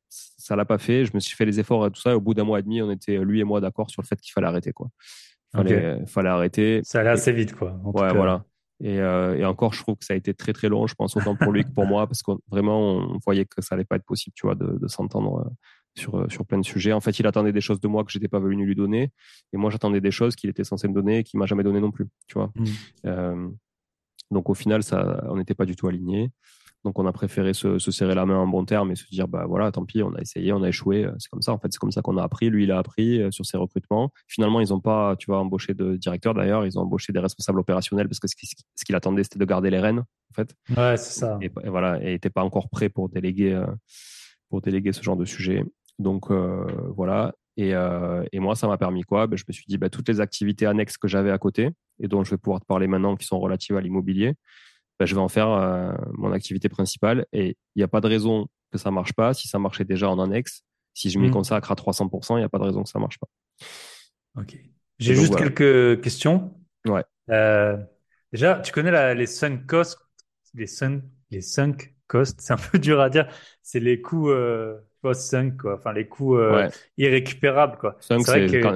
ça l'a pas fait. Je me suis fait les efforts et tout ça. Et au bout d'un mois et demi, on était lui et moi d'accord sur le fait qu'il fallait arrêter, quoi. Fallait, fallait arrêter. Ça allait assez vite, quoi. ouais, voilà. Et, euh, et, encore, je trouve que ça a été très très long. Je pense autant pour lui que pour moi, parce que vraiment, on voyait que ça allait pas être possible, tu vois, de, de s'entendre euh, sur, euh, sur plein de sujets. En fait, il attendait des choses de moi que j'étais pas venu lui donner, et moi j'attendais des choses qu'il était censé me donner et qu'il m'a jamais donné non plus, tu vois. Mmh. Euh, donc au final, ça, on n'était pas du tout alignés. Donc on a préféré se, se, serrer la main en bon terme et se dire bah voilà, tant pis, on a essayé, on a échoué. Euh, c'est comme ça en fait, c'est comme ça qu'on a appris. Lui, il a appris sur ses recrutements. Finalement, ils n'ont pas, tu vois, embauché de directeur d'ailleurs, ils ont embauché des responsables opérationnels parce que ce qu'il attendait, c'était de garder les rênes en fait. Ouais, c'est ça. Et, voilà, et n'était pas encore prêt pour déléguer pour déléguer ce genre de sujet. Donc euh, voilà. Et, euh, et, moi, ça m'a permis quoi? Ben, Je me suis dit, ben, toutes les activités annexes que j'avais à côté et dont je vais pouvoir te parler maintenant, qui sont relatives à l'immobilier, ben, je vais en faire euh, mon activité principale. Et il n'y a pas de raison que ça marche pas. Si ça marchait déjà en annexe, si je m'y mmh. consacre à 300%, il n'y a pas de raison que ça marche pas. Ok. J'ai juste quelques questions. Ouais. Euh, déjà, tu connais les sunk costs, les sunk, les sunk costs, c'est un peu dur à dire. C'est les coûts, euh, vois, sunk, quoi. Enfin, les coûts euh, irrécupérables, quoi. Sunk,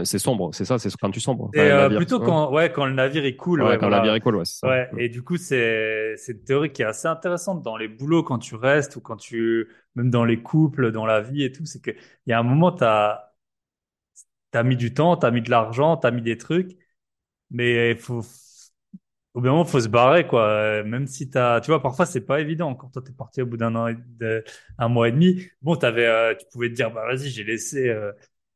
c'est sombre, c'est ça, c'est quand tu sombres. Euh, plutôt quand, ouais, quand le navire il coule. Ouais, quand le navire il coule, ouais, c'est ça. Ouais, et du coup, c'est c'est une théorie qui est assez intéressante dans les boulots quand tu restes ou quand tu, même dans les couples, dans la vie et tout, c'est que il y a un moment, t'as t'as mis du temps, t'as mis de l'argent, t'as mis des trucs, mais il faut au bout d'un moment, faut se barrer, quoi. Même si t'as, tu vois, parfois c'est pas évident. Quand toi t'es parti au bout d'un an, de, un mois et demi, bon, t'avais, euh, tu pouvais te dire, bah vas-y, j'ai laissé, euh,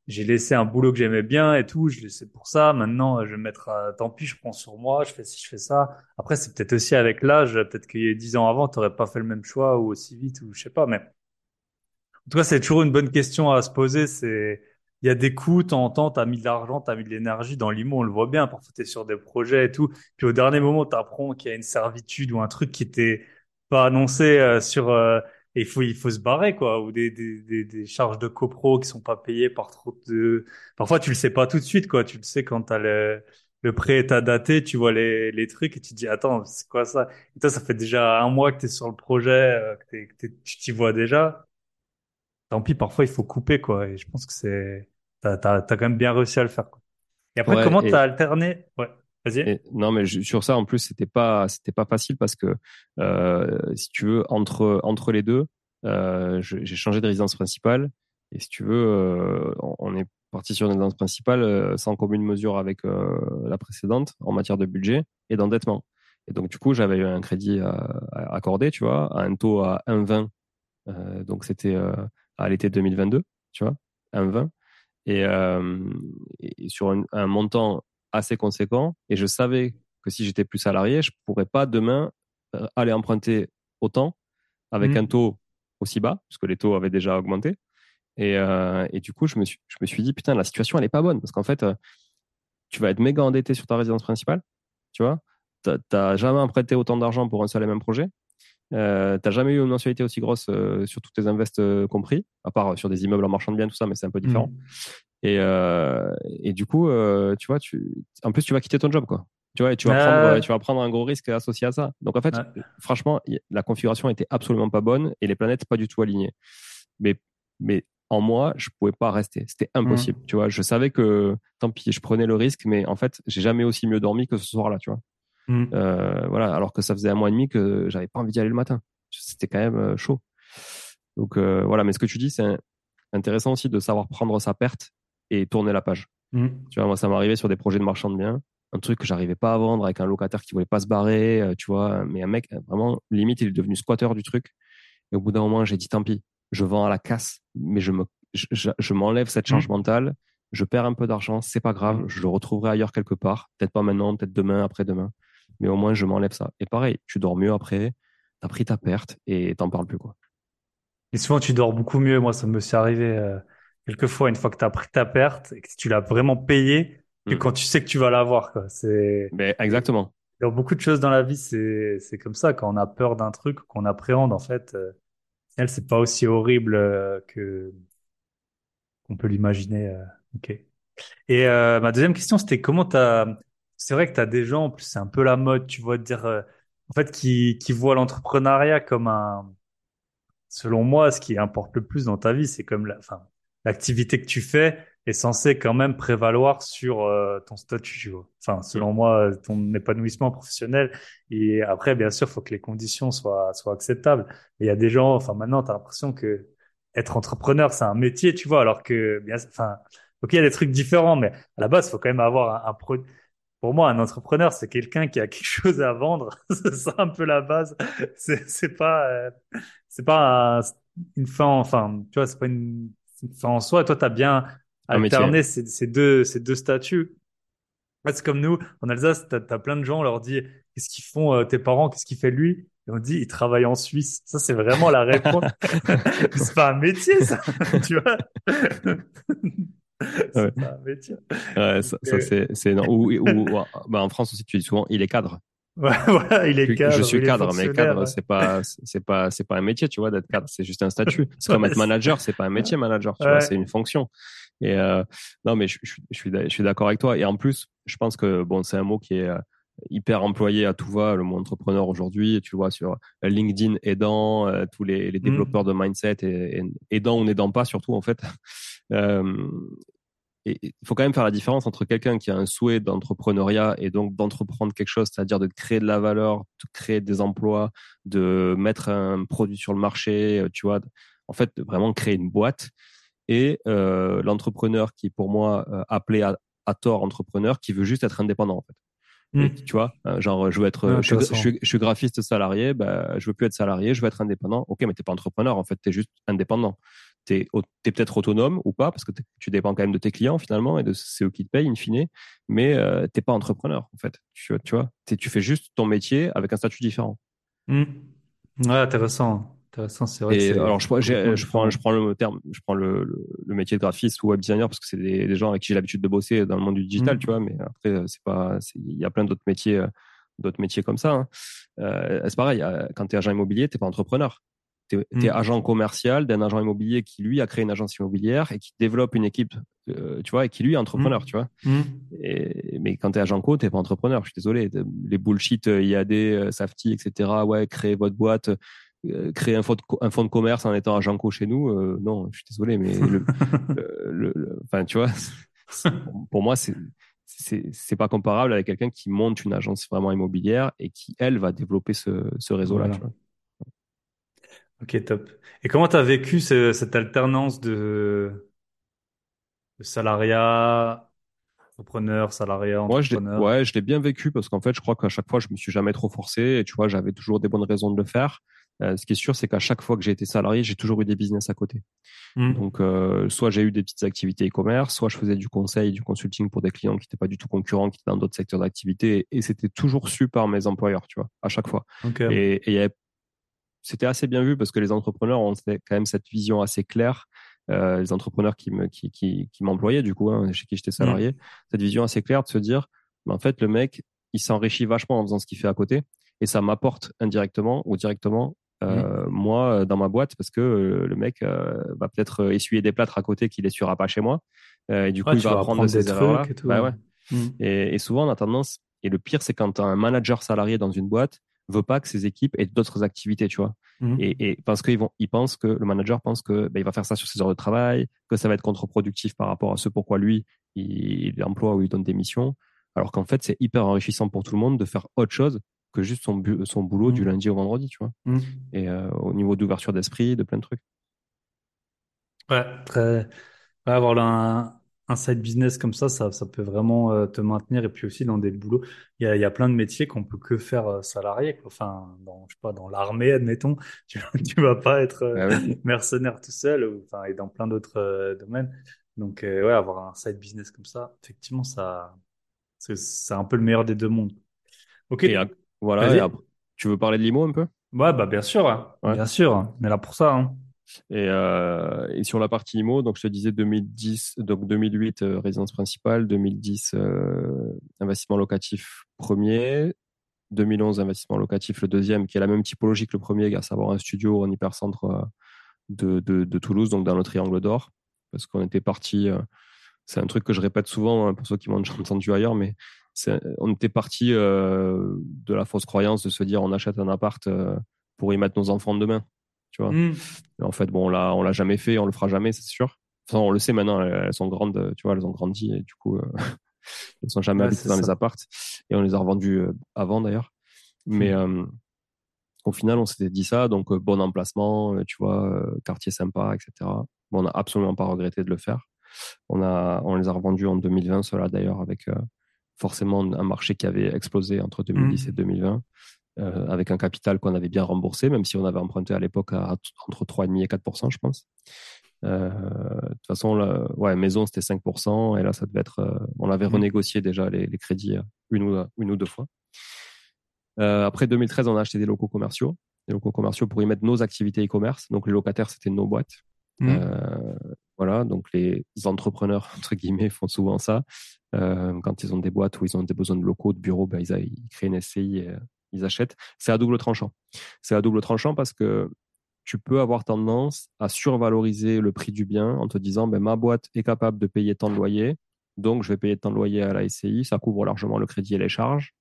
j'ai laissé un boulot que j'aimais bien et tout. Je laissé pour ça. Maintenant, je vais me mettre, tant pis, je prends sur moi, je fais si je fais ça. Après, c'est peut-être aussi avec l'âge. Peut-être qu'il y a dix ans avant, t'aurais pas fait le même choix ou aussi vite ou je sais pas. Mais en tout cas, c'est toujours une bonne question à se poser. C'est il y a des coûts, en temps, tu as mis de l'argent, tu as mis de l'énergie dans l'IMO, on le voit bien, parfois tu es sur des projets et tout, puis au dernier moment, tu apprends qu'il y a une servitude ou un truc qui était pas annoncé euh, sur... Euh, il faut, il faut se barrer, quoi, ou des, des, des, des, charges de copro qui sont pas payées par trop de... Parfois, tu le sais pas tout de suite, quoi, tu le sais quand tu le, le prêt est à dater, tu vois les, les trucs et tu dis, attends, c'est quoi ça? Et toi, ça fait déjà un mois que tu es sur le projet, euh, que, que tu t'y vois déjà tant pis, parfois il faut couper, quoi. Et je pense que c'est, t'as, t'as, t'as quand même bien réussi à le faire, quoi. Et après, comment t'as alterné? Ouais, vas-y. non, mais sur ça, en plus, c'était pas, c'était pas facile parce que, euh, si tu veux, entre entre les deux, euh, j'ai changé de résidence principale. Et si tu veux, euh, on est parti sur une résidence principale sans commune mesure avec la précédente en matière de budget et d'endettement. Et donc, du coup, j'avais eu un crédit accordé, tu vois, à un taux à 1,20. donc, c'était à l'été 2022, tu vois, 1,20. Et, euh, et sur un, montant assez conséquent. Et je savais que si j'étais plus salarié, je pourrais pas demain euh, aller emprunter autant avec mmh. un taux aussi bas, puisque les taux avaient déjà augmenté. Et, euh, et, du coup, je me, suis, je me suis dit, putain, la situation, elle est pas bonne. Parce qu'en fait, euh, tu vas être méga endetté sur ta résidence principale. Tu vois, t'as jamais emprunté autant d'argent pour un seul et même projet. Euh, t'as jamais eu une mensualité aussi grosse euh, sur tous tes invests euh, compris, à part sur des immeubles en marchand de biens, tout ça, mais c'est un peu différent. Mmh. Et, euh, et du coup, tu vois, tu, en plus, tu vas quitter ton job, quoi. Tu vois, et tu vas, prendre, tu vas prendre un gros risque associé à ça. Donc, en fait, franchement, la configuration était absolument pas bonne et les planètes pas du tout alignées. Mais, mais en moi, je pouvais pas rester. C'était impossible. Mmh. Tu vois, je savais que, tant pis, je prenais le risque, mais en fait, j'ai jamais aussi mieux dormi que ce soir-là, tu vois. Mm. Euh, voilà, alors que ça faisait un mois et demi que j'avais pas envie d'y aller le matin. C'était quand même euh, chaud. Donc euh, voilà, mais ce que tu dis, c'est intéressant aussi de savoir prendre sa perte et tourner la page. Mm. Tu vois, moi, ça m'arrivait sur des projets de marchand de biens, un truc que j'arrivais pas à vendre avec un locataire qui voulait pas se barrer, tu vois, mais un mec, vraiment, limite, il est devenu squatter du truc. Et au bout d'un moment, j'ai dit, tant pis, je vends à la casse, mais je me, je, m'enlève cette charge Mm. mentale, je perds un peu d'argent, c'est pas grave, je le retrouverai ailleurs quelque part, peut-être pas maintenant, peut-être demain, après-demain, mais au moins, je m'enlève ça. Et pareil, tu dors mieux après, t'as pris ta perte et t'en parles plus, quoi. Et souvent, tu dors beaucoup mieux. Moi, ça me s'est arrivé euh, quelques fois, une fois que tu as pris ta perte et que tu l'as vraiment payée, que Mm. quand tu sais que tu vas l'avoir, quoi. C'est, Mais exactement. dans beaucoup de choses dans la vie, c'est, c'est comme ça. Quand on a peur d'un truc, qu'on appréhende, en fait, euh, au final, c'est pas aussi horrible euh, que, qu'on peut l'imaginer. euh, ok. Et euh, ma deuxième question, c'était comment t'as... C'est vrai que tu as des gens, en plus c'est un peu la mode, tu vois, de dire, euh, en fait, qui, qui voient l'entrepreneuriat comme un... Selon moi, ce qui importe le plus dans ta vie, c'est comme la, enfin, l'activité que tu fais est censée quand même prévaloir sur euh, ton statut, tu vois. Enfin, selon moi, ton épanouissement professionnel. Et après, bien sûr, faut que les conditions soient, soient acceptables. Et il y a des gens, enfin, maintenant, tu as l'impression que être entrepreneur, c'est un métier, tu vois, alors que, bien, enfin, ok, il y a des trucs différents, mais à la base, faut quand même avoir un, un. Pour moi, un entrepreneur, c'est quelqu'un qui a quelque chose à vendre. c'est ça un peu la base. C'est, c'est pas, euh, c'est pas un- une fin, enfin, tu vois, c'est pas une, une fin en soi. Toi, tu as bien alterné ces, ces deux, ces deux statuts. C'est comme nous, en Alsace, t'as, as plein de gens, on leur dit, qu'est-ce qu'ils font euh, tes parents, qu'est-ce qu'il fait lui? Et on dit, il travaille en Suisse. Ça, c'est vraiment la réponse. c'est pas un métier, ça, tu vois. c'est Ouais. pas un métier. Ouais, ça, ça, Et- c'est, énorme. Ou, ou- ou- bah, en France aussi, tu dis souvent, il est cadre. Ouais, voilà, il est Je- cadre. je suis cadre, mais cadre, c'est pas, c'est pas, c'est pas un métier, tu vois, d'être cadre. C'est juste un statut. C'est comme être manager, c'est pas un métier, manager, tu vois, c'est une fonction. Et euh, non, mais je, je, je suis, je suis d'accord avec toi. Et en plus, je pense que bon, c'est un mot qui est euh, hyper employé à tout va, le mot entrepreneur aujourd'hui. Tu vois sur euh, LinkedIn aidant, euh, tous les, les développeurs de mindset et, et aidant ou n'aidant pas, surtout en fait. Il faut quand même faire la différence entre quelqu'un qui a un souhait d'entrepreneuriat et donc d'entreprendre quelque chose, c'est-à-dire de créer de la valeur, de créer des emplois, de mettre un produit sur le marché, euh, tu vois, en fait, de vraiment créer une boîte. Et euh, l'entrepreneur qui, pour moi, euh, appelé à, à tort entrepreneur, qui veut juste être indépendant, en fait. Et, Hmm. tu vois, euh, genre, je veux être, Ouais, je, suis, intéressant. je, suis, je suis graphiste salarié, bah, je veux plus être salarié, je veux être indépendant. Ok, mais t'es pas entrepreneur, en fait, t'es juste indépendant. T'es, au- t'es peut-être autonome ou pas, parce que tu dépends quand même de tes clients finalement et de c'est eux qui te payent in fine, mais euh, t'es pas entrepreneur en fait. Tu, tu vois, tu fais juste ton métier avec un statut différent. Hmm. Ouais, intéressant. Intéressant, c'est vrai Et alors, je, prends- j'ai- complètement je prends, je prends le terme, je prends le, le, le métier de graphiste ou web designer parce que c'est des, des gens avec qui j'ai l'habitude de bosser dans le monde du digital, Mm. tu vois. Mais après, euh, c'est pas, il y a plein d'autres métiers, euh, d'autres métiers comme ça. hein. Euh, c'est pareil. Quand t'es agent immobilier, t'es pas entrepreneur. T'es es Mm. agent commercial d'un agent immobilier qui lui a créé une agence immobilière et qui développe une équipe, euh, tu vois, et qui lui est entrepreneur, Mm. tu vois. Et, mais quand t'es agent co, t'es pas entrepreneur. Je suis désolé. Les bullshit euh, IAD, euh, Safety, etc. Ouais, créer votre boîte, créer un fonds, de, co- un fonds de commerce en étant agent co chez nous. euh, non, je suis désolé, mais le, le- le- le- enfin, tu vois, pour moi, c'est c'est c'est pas comparable avec quelqu'un qui monte une agence vraiment immobilière et qui elle va développer ce, ce réseau-là. Voilà. Ok, top. Et comment tu as vécu ce- cette alternance de, de salariat, entrepreneur, salariat, Moi, je l'ai, entrepreneur? ouais, je l'ai bien vécu parce qu'en fait, je crois qu'à chaque fois, je me suis jamais trop forcé. Et tu vois, j'avais toujours des bonnes raisons de le faire. Euh, ce qui est sûr, c'est qu'à chaque fois que j'ai été salarié, j'ai toujours eu des business à côté. Hmm. Donc, euh, soit j'ai eu des petites activités e-commerce, soit je faisais du conseil, du consulting pour des clients qui n'étaient pas du tout concurrents, qui étaient dans d'autres secteurs d'activité. Et, et c'était toujours su par mes employeurs, tu vois, à chaque fois. Ok. Et, et il y avait- c'était assez bien vu parce que les entrepreneurs ont quand même cette vision assez claire. Euh, les entrepreneurs qui me, qui, qui, qui m'employaient, du coup, hein, chez qui j'étais salarié, cette vision assez claire de se dire, mais en fait, le mec, il s'enrichit vachement en faisant ce qu'il fait à côté et ça m'apporte indirectement ou directement euh, moi euh, dans ma boîte parce que euh, le mec va peut-être essuyer des plâtres à côté qu'il essuiera pas chez moi et du coup Ouais, il va apprendre de apprendre des trucs et tout. bah ouais. Hmm. et, et souvent on a tendance et le pire c'est quand t'as un manager salarié dans une boîte veut pas que ses équipes aient d'autres activités tu vois Hmm. et, et parce qu'ils vont ils pensent que le manager pense que ben, il va faire ça sur ses heures de travail que ça va être contre-productif par rapport à ce pourquoi lui il, il emploie ou il donne des missions Alors qu'en fait, c'est hyper enrichissant pour tout le monde de faire autre chose que juste son, son boulot du mmh. lundi au vendredi, tu vois. Mmh. Et euh, au niveau d'ouverture d'esprit, de plein de trucs. Ouais, très. avoir un, un side business comme ça, ça, ça peut vraiment euh, te maintenir. Et puis aussi dans des boulots, il y a, y a plein de métiers qu'on peut que faire euh, salarié. Quoi. Enfin, dans, je sais pas, dans l'armée, admettons, tu, tu vas pas être ah mercenaire tout seul. Ou, enfin, et dans plein d'autres domaines. Donc, ouais, avoir un side business comme ça, effectivement, ça, c'est un peu le meilleur des deux mondes. Ok. Voilà. tu veux parler de l'IMO un peu? Ouais, bah bien sûr, bien sûr. On est là pour ça. Hein. Et, euh, et, sur la partie IMO, donc je te disais 2010, donc 2008 euh, résidence principale, 2010 euh, investissement locatif premier, 2011 investissement locatif le deuxième, qui est la même typologie que le premier, à savoir un studio en hypercentre de, de, Toulouse, donc dans le Triangle d'Or, parce qu'on était parti. C'est un truc que je répète souvent hein, pour ceux qui m'ont entendu ailleurs, mais on était parti de la fausse croyance de se dire on achète un appart pour y mettre nos enfants demain. Tu vois. Mmh. En fait, bon, là, on l'a jamais fait, on le fera jamais, c'est sûr. Enfin, on le sait maintenant, elles, sont grandes, tu vois, elles ont grandi et du coup, euh, elles sont jamais habitées dans les appartes et on les a revendus avant d'ailleurs. Mais mmh. au final, on s'était dit ça, donc bon emplacement, tu vois, quartier sympa, etc. Bon, on n'a absolument pas regretté de le faire. On a, on les a revendus en 2020, cela d'ailleurs avec forcément un marché qui avait explosé entre 2010 mmh. et 2020, euh, avec un capital qu'on avait bien remboursé, même si on avait emprunté à l'époque entre 3,5 et 4% je pense. Euh, de toute façon, la, ouais, maison, c'était 5% et là, ça devait être. Euh, on avait mmh. renégocié déjà les, crédits une ou, une ou deux fois. après 2013, on a acheté des locaux commerciaux. Des locaux commerciaux pour y mettre nos activités e-commerce. Donc, les locataires, c'était nos boîtes. Mmh. voilà, donc les entrepreneurs, entre guillemets, font souvent ça. Quand ils ont des boîtes où ils ont des besoins de locaux, de bureaux, ben, ils, ils, créent une SCI et ils achètent. C'est à double tranchant. C'est à double tranchant parce que tu peux avoir tendance à survaloriser le prix du bien en te disant ben, ma boîte est capable de payer tant de loyer, donc je vais payer tant de loyer à la SCI, ça couvre largement le crédit et les charges.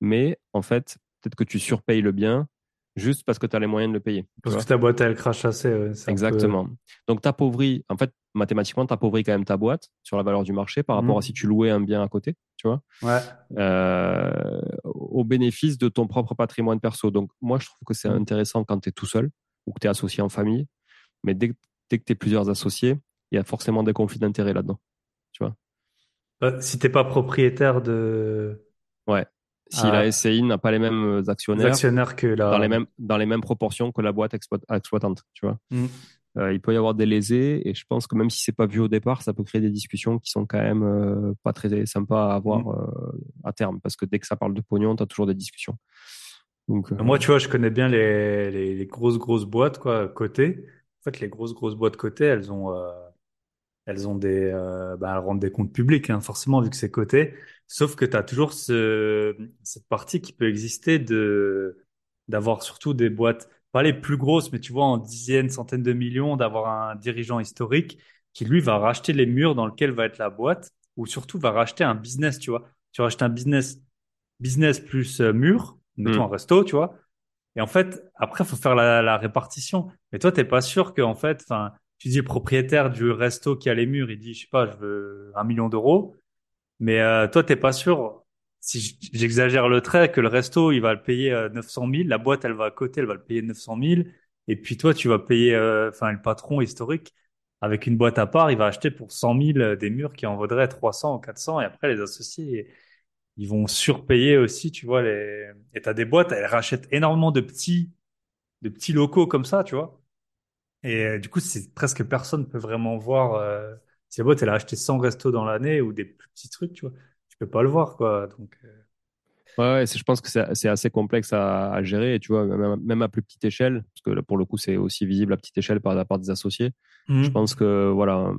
Mais en fait, peut-être que tu surpayes le bien juste parce que tu as les moyens de le payer. Parce que ta boîte, elle crache assez. Exactement. Donc, tu appauvris, en fait, mathématiquement, tu appauvris quand même ta boîte sur la valeur du marché par rapport à mmh. si tu louais un bien à côté, tu vois, ouais. euh, au bénéfice de ton propre patrimoine perso. Donc, moi, je trouve que c'est mmh. intéressant quand tu es tout seul ou que tu es associé en famille. Mais dès, dès que tu es plusieurs associés, il y a forcément des conflits d'intérêts là-dedans. Tu vois? Bah, si t'es pas propriétaire de. Ouais si la ah. SCI n'a pas les mêmes euh, actionnaires, actionnaires que la... dans les mêmes dans les mêmes proportions que la boîte exploitante, tu vois? Mm. Euh, il peut y avoir des lésés et je pense que même si c'est pas vu au départ, ça peut créer des discussions qui sont quand même euh, pas très sympas à avoir mm. à terme parce que dès que ça parle de pognon, tu as toujours des discussions. Donc, Moi, tu vois, je connais bien les, les, les, grosses grosses boîtes quoi côté. En fait, les grosses grosses boîtes côté, elles ont elles ont des, euh, bah, elles rendent des comptes publics, hein, forcément, vu que c'est coté. Sauf que tu as toujours ce, cette partie qui peut exister de, d'avoir surtout des boîtes, pas les plus grosses, mais tu vois, en dizaines, centaines de millions, d'avoir un dirigeant historique qui, lui, va racheter les murs dans lesquels va être la boîte, ou surtout va racheter un business, tu vois. Tu rachètes un business, business plus euh, mur, mettons mmh. un resto, tu vois. Et en fait, après, il faut faire la, la répartition. Mais toi, t'es pas sûr que, en fait, enfin, tu dis le propriétaire du resto qui a les murs, il dit, je sais pas, je veux un million d'euros. Mais euh, toi, t'es pas sûr, si j'exagère le trait, que le resto, il va le payer 900 euh, 000, la boîte, elle va à côté, elle va le payer 900 000, et puis toi, tu vas payer, euh, enfin, le patron historique, avec une boîte à part, il va acheter pour 100 000 euh, des murs qui en vaudraient 300 ou 400, et après, les associés, ils vont surpayer aussi, tu vois, les... et t'as des boîtes, elles rachètent énormément de petits, de petits locaux comme ça, tu vois. Et du coup, c'est presque personne peut vraiment voir si la boîte elle a acheté 100 restos dans l'année ou des petits trucs, tu vois. Peux pas le voir, quoi. Donc, euh. Ouais, je pense que c'est assez complexe à, à, gérer. Tu vois, même, même, à plus petite échelle, parce que là, pour le coup, c'est aussi visible à petite échelle par la part des associés. Mmh. Je pense que voilà,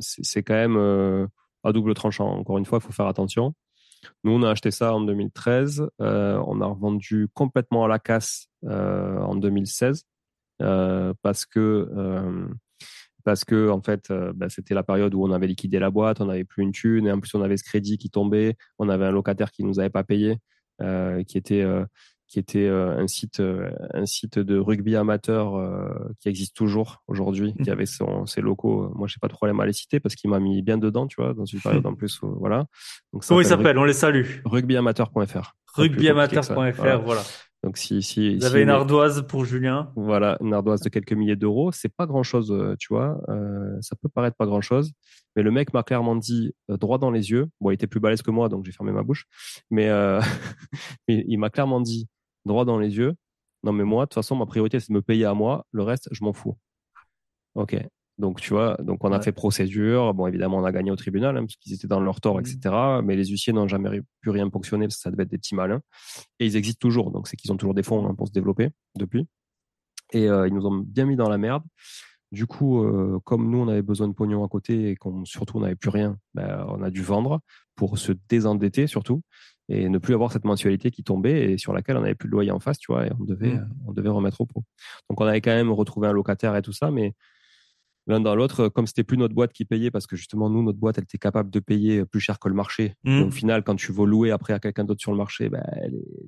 c'est quand même euh, à double tranchant. Encore une fois, il faut faire attention. Nous, on a acheté ça en 2013. Euh, on a revendu complètement à la casse en 2016. Euh, parce que parce que en fait euh, bah, c'était la période où on avait liquidé la boîte, on n'avait plus une thune et en plus on avait ce crédit qui tombait, on avait un locataire qui nous avait pas payé, qui était qui était un site un site de rugby amateur qui existe toujours aujourd'hui, qui mmh. avait son, ses locaux. Moi, j'ai pas de problème à les citer parce qu'il m'a mis bien dedans, tu vois, dans une période en plus. voilà. Donc, Comment il s'appelle On les salue. Rugbyamateur.fr. Rugbyamateur.fr, voilà. Donc si, si vous avez une ardoise pour Julien, voilà, une ardoise de quelques milliers d'euros, c'est pas grand chose, euh, tu vois. Euh, ça peut paraître pas grand chose, mais le mec m'a clairement dit euh, droit dans les yeux. Bon, il était plus balèze que moi, donc j'ai fermé ma bouche, mais, mais il m'a clairement dit droit dans les yeux. Non, mais moi, de toute façon, ma priorité c'est de me payer à moi. Le reste, je m'en fous. Ok. Donc, tu vois, donc on a fait procédure. Bon, évidemment, on a gagné au tribunal hein, parce qu'ils étaient dans leur tort, mmh. etc. Mais les huissiers n'ont jamais pu rien ponctionner parce que ça devait être des petits malins. Et ils existent toujours. Donc, c'est qu'ils ont toujours des fonds hein, pour se développer depuis. Et euh, ils nous ont bien mis dans la merde. Du coup, euh, comme nous, on avait besoin de pognon à côté et qu'on surtout on n'avait plus rien, ben, on a dû vendre pour se désendetter surtout et ne plus avoir cette mensualité qui tombait et sur laquelle on n'avait plus de loyer en face, tu vois, et on devait, mmh. on devait remettre au pot. Donc, on avait quand même retrouvé un locataire et tout ça, mais l'un dans l'autre, comme c'était plus notre boîte qui payait, parce que justement, nous, notre boîte, elle était capable de payer plus cher que le marché. Mmh. au final, quand tu veux louer après à quelqu'un d'autre sur le marché, ben,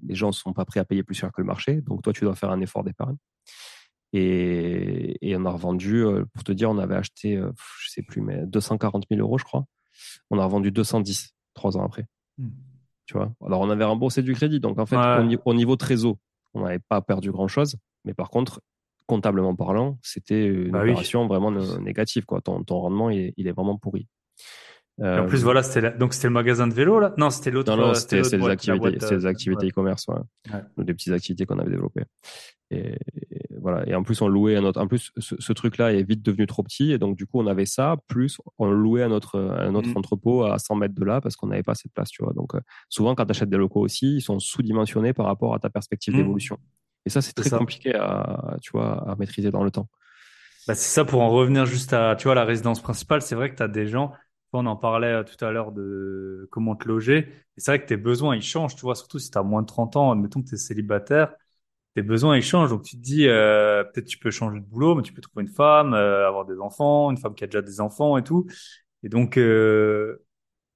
les, gens ne sont pas prêts à payer plus cher que le marché. Donc, toi, tu dois faire un effort d'épargne. Et, on a revendu, euh, pour te dire, on avait acheté, euh, je sais plus, mais 240 000 euros, je crois. On a revendu 210 trois ans après. Mmh. Tu vois? Alors, on avait remboursé du crédit. Donc, en fait, au, niveau trésor, on n'avait pas perdu grand-chose. Mais par contre, comptablement parlant, c'était une bah opération vraiment négative. Quoi. Ton, ton rendement, il est, vraiment pourri. en plus, euh, voilà, c'était donc c'était le magasin de vélo là? Non, c'était l'autre. Non, non, c'était les activités, les activités e-commerce, ouais. des petites activités qu'on avait développées. Et, voilà. Et en plus, on louait un autre. En plus, ce, truc-là est vite devenu trop petit, et donc du coup, on avait ça. Plus, on louait un autre, un autre mmh. entrepôt à 100 mètres de là parce qu'on n'avait pas assez de place, tu vois. Donc, euh, souvent, quand tu achètes des locaux aussi, ils sont sous-dimensionnés par rapport à ta perspective mmh. d'évolution. Et ça, c'est très compliqué à, tu vois, à maîtriser dans le temps. Bah, c'est ça pour en revenir juste à, tu vois, la résidence principale. C'est vrai que tu as des gens, on en parlait tout à l'heure de comment te loger. Et c'est vrai que tes besoins, ils changent, tu vois, surtout si tu as moins de 30 ans, admettons que tu es célibataire, tes besoins, ils changent. Donc tu te dis, euh, peut-être tu peux changer de boulot, mais tu peux trouver une femme, euh, avoir des enfants, une femme qui a déjà des enfants et tout. Et donc, euh,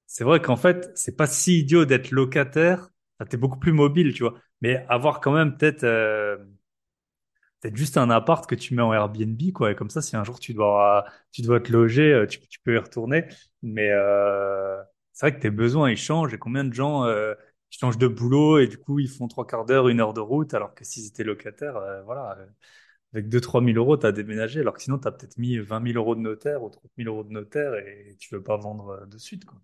c'est vrai qu'en fait, c'est pas si idiot d'être locataire. Tu es beaucoup plus mobile, tu vois mais avoir quand même peut-être euh, peut-être juste un appart que tu mets en Airbnb quoi et comme ça si un jour tu dois tu dois te loger euh, tu, peux y retourner mais euh, c'est vrai que tes besoins ils changent et combien de gens euh, changent de boulot et du coup ils font trois quarts d'heure une heure de route alors que s'ils étaient locataires euh, voilà avec 2-3 000 euros, tu as déménagé, alors que sinon, tu as peut-être mis 20 000 euros de notaire ou 30 000 euros de notaire et tu veux pas vendre de suite. Quoi.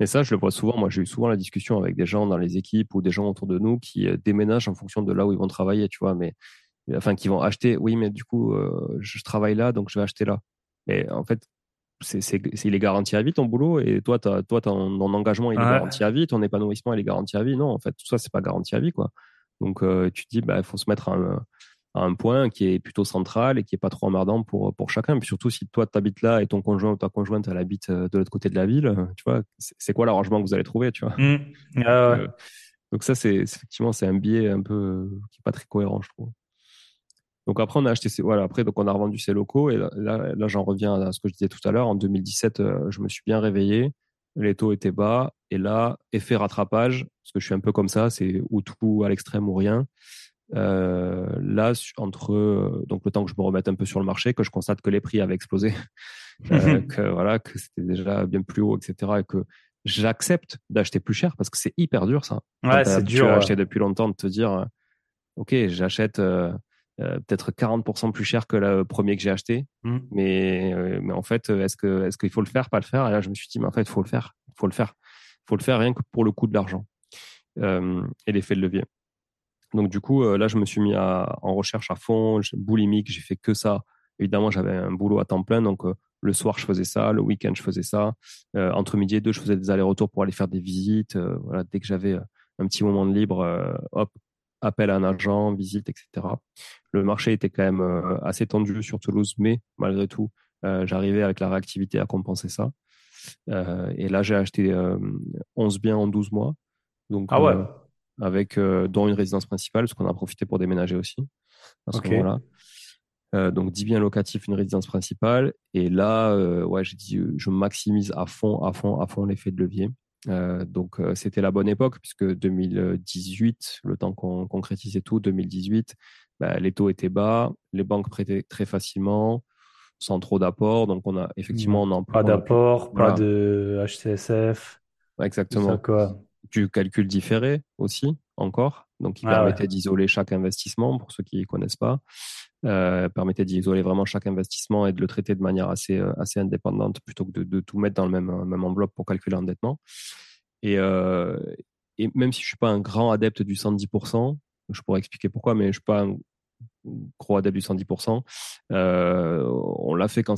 Et ça, je le vois souvent. Moi, j'ai eu souvent la discussion avec des gens dans les équipes ou des gens autour de nous qui euh, déménagent en fonction de là où ils vont travailler, tu vois. Mais enfin, qui vont acheter. Oui, mais du coup, euh, je travaille là, donc je vais acheter là. Mais en fait, c'est, c'est, il est garanti à vie ton boulot et toi, toi, ton, ton engagement il est garanti à vie, ton épanouissement il est garanti à vie. Non, en fait, tout ça c'est pas garanti à vie, quoi. Donc, euh, tu te dis, bah, il faut se mettre un, à un point qui est plutôt central et qui est pas trop emmerdant pour pour chacun. Puis surtout si toi tu habites là et ton conjoint ou ta conjointe elle habite euh, de l'autre côté de la ville, euh, tu vois, c'est quoi l'arrangement que vous allez trouver, tu vois? Mmh. Ah euh, donc ça c'est effectivement c'est un biais un peu qui est pas très cohérent, je trouve. Donc après on a acheté ces, voilà après donc on a revendu ces locaux et là là, j'en reviens à ce que je disais tout à l'heure. En 2017 je me suis bien réveillé, les taux étaient bas et là effet rattrapage parce que je suis un peu comme ça, c'est ou tout à l'extrême ou rien. Euh, là, entre euh, donc le temps que je me remette un peu sur le marché, que je constate que les prix avaient explosé, euh, que voilà, que c'était déjà bien plus haut, etc., et que j'accepte d'acheter plus cher parce que c'est hyper dur ça. Ouais, c'est dur. Tu as acheté depuis longtemps de te dire, ok, j'achète peut-être 40% plus cher que le premier que j'ai acheté, mmh. mais mais en fait, est-ce que est-ce qu'il faut le faire, pas le faire? Et là, je me suis dit, mais en fait, il faut le faire, il faut le faire, il faut le faire rien que pour le coût de l'argent et l'effet de levier. Donc du coup, euh, là, je me suis mis à, en recherche à fond, boulimique, j'ai fait que ça. Évidemment, j'avais un boulot à temps plein, donc euh, le soir, je faisais ça, le week-end, je faisais ça. Euh, entre midi et deux, je faisais des allers-retours pour aller faire des visites. voilà, dès que j'avais un petit moment de libre, hop, appel à un agent, visite, etc. Le marché était quand même assez tendu sur Toulouse, mais malgré tout, j'arrivais avec la réactivité à compenser ça. et là, j'ai acheté 11 biens en 12 mois. Donc, ah ouais avec euh, dont une résidence principale, parce qu'on a profité pour déménager aussi à ce moment-là. Euh, donc 10 biens locatifs, une résidence principale. Et là, euh, ouais, j'ai dit, je maximise à fond, à fond, à fond l'effet de levier. donc c'était la bonne époque puisque 2018, le temps qu'on concrétisait tout, 2018, bah, les taux étaient bas, les banques prêtaient très facilement, sans trop d'apport. Donc on a effectivement on pas d'apport, pas de HCSF. Exactement. quoi. Du calcul différé aussi encore, donc il ah permettait d'isoler chaque investissement pour ceux qui ne connaissent pas. Euh, permettait d'isoler vraiment chaque investissement et de le traiter de manière assez, euh, assez indépendante plutôt que de, de tout mettre dans le même, même enveloppe pour calculer l'endettement. Et, euh, et même si je suis pas un grand adepte du 110%, je pourrais expliquer pourquoi, mais je suis pas un gros adepte du 110%. Euh, on l'a fait quand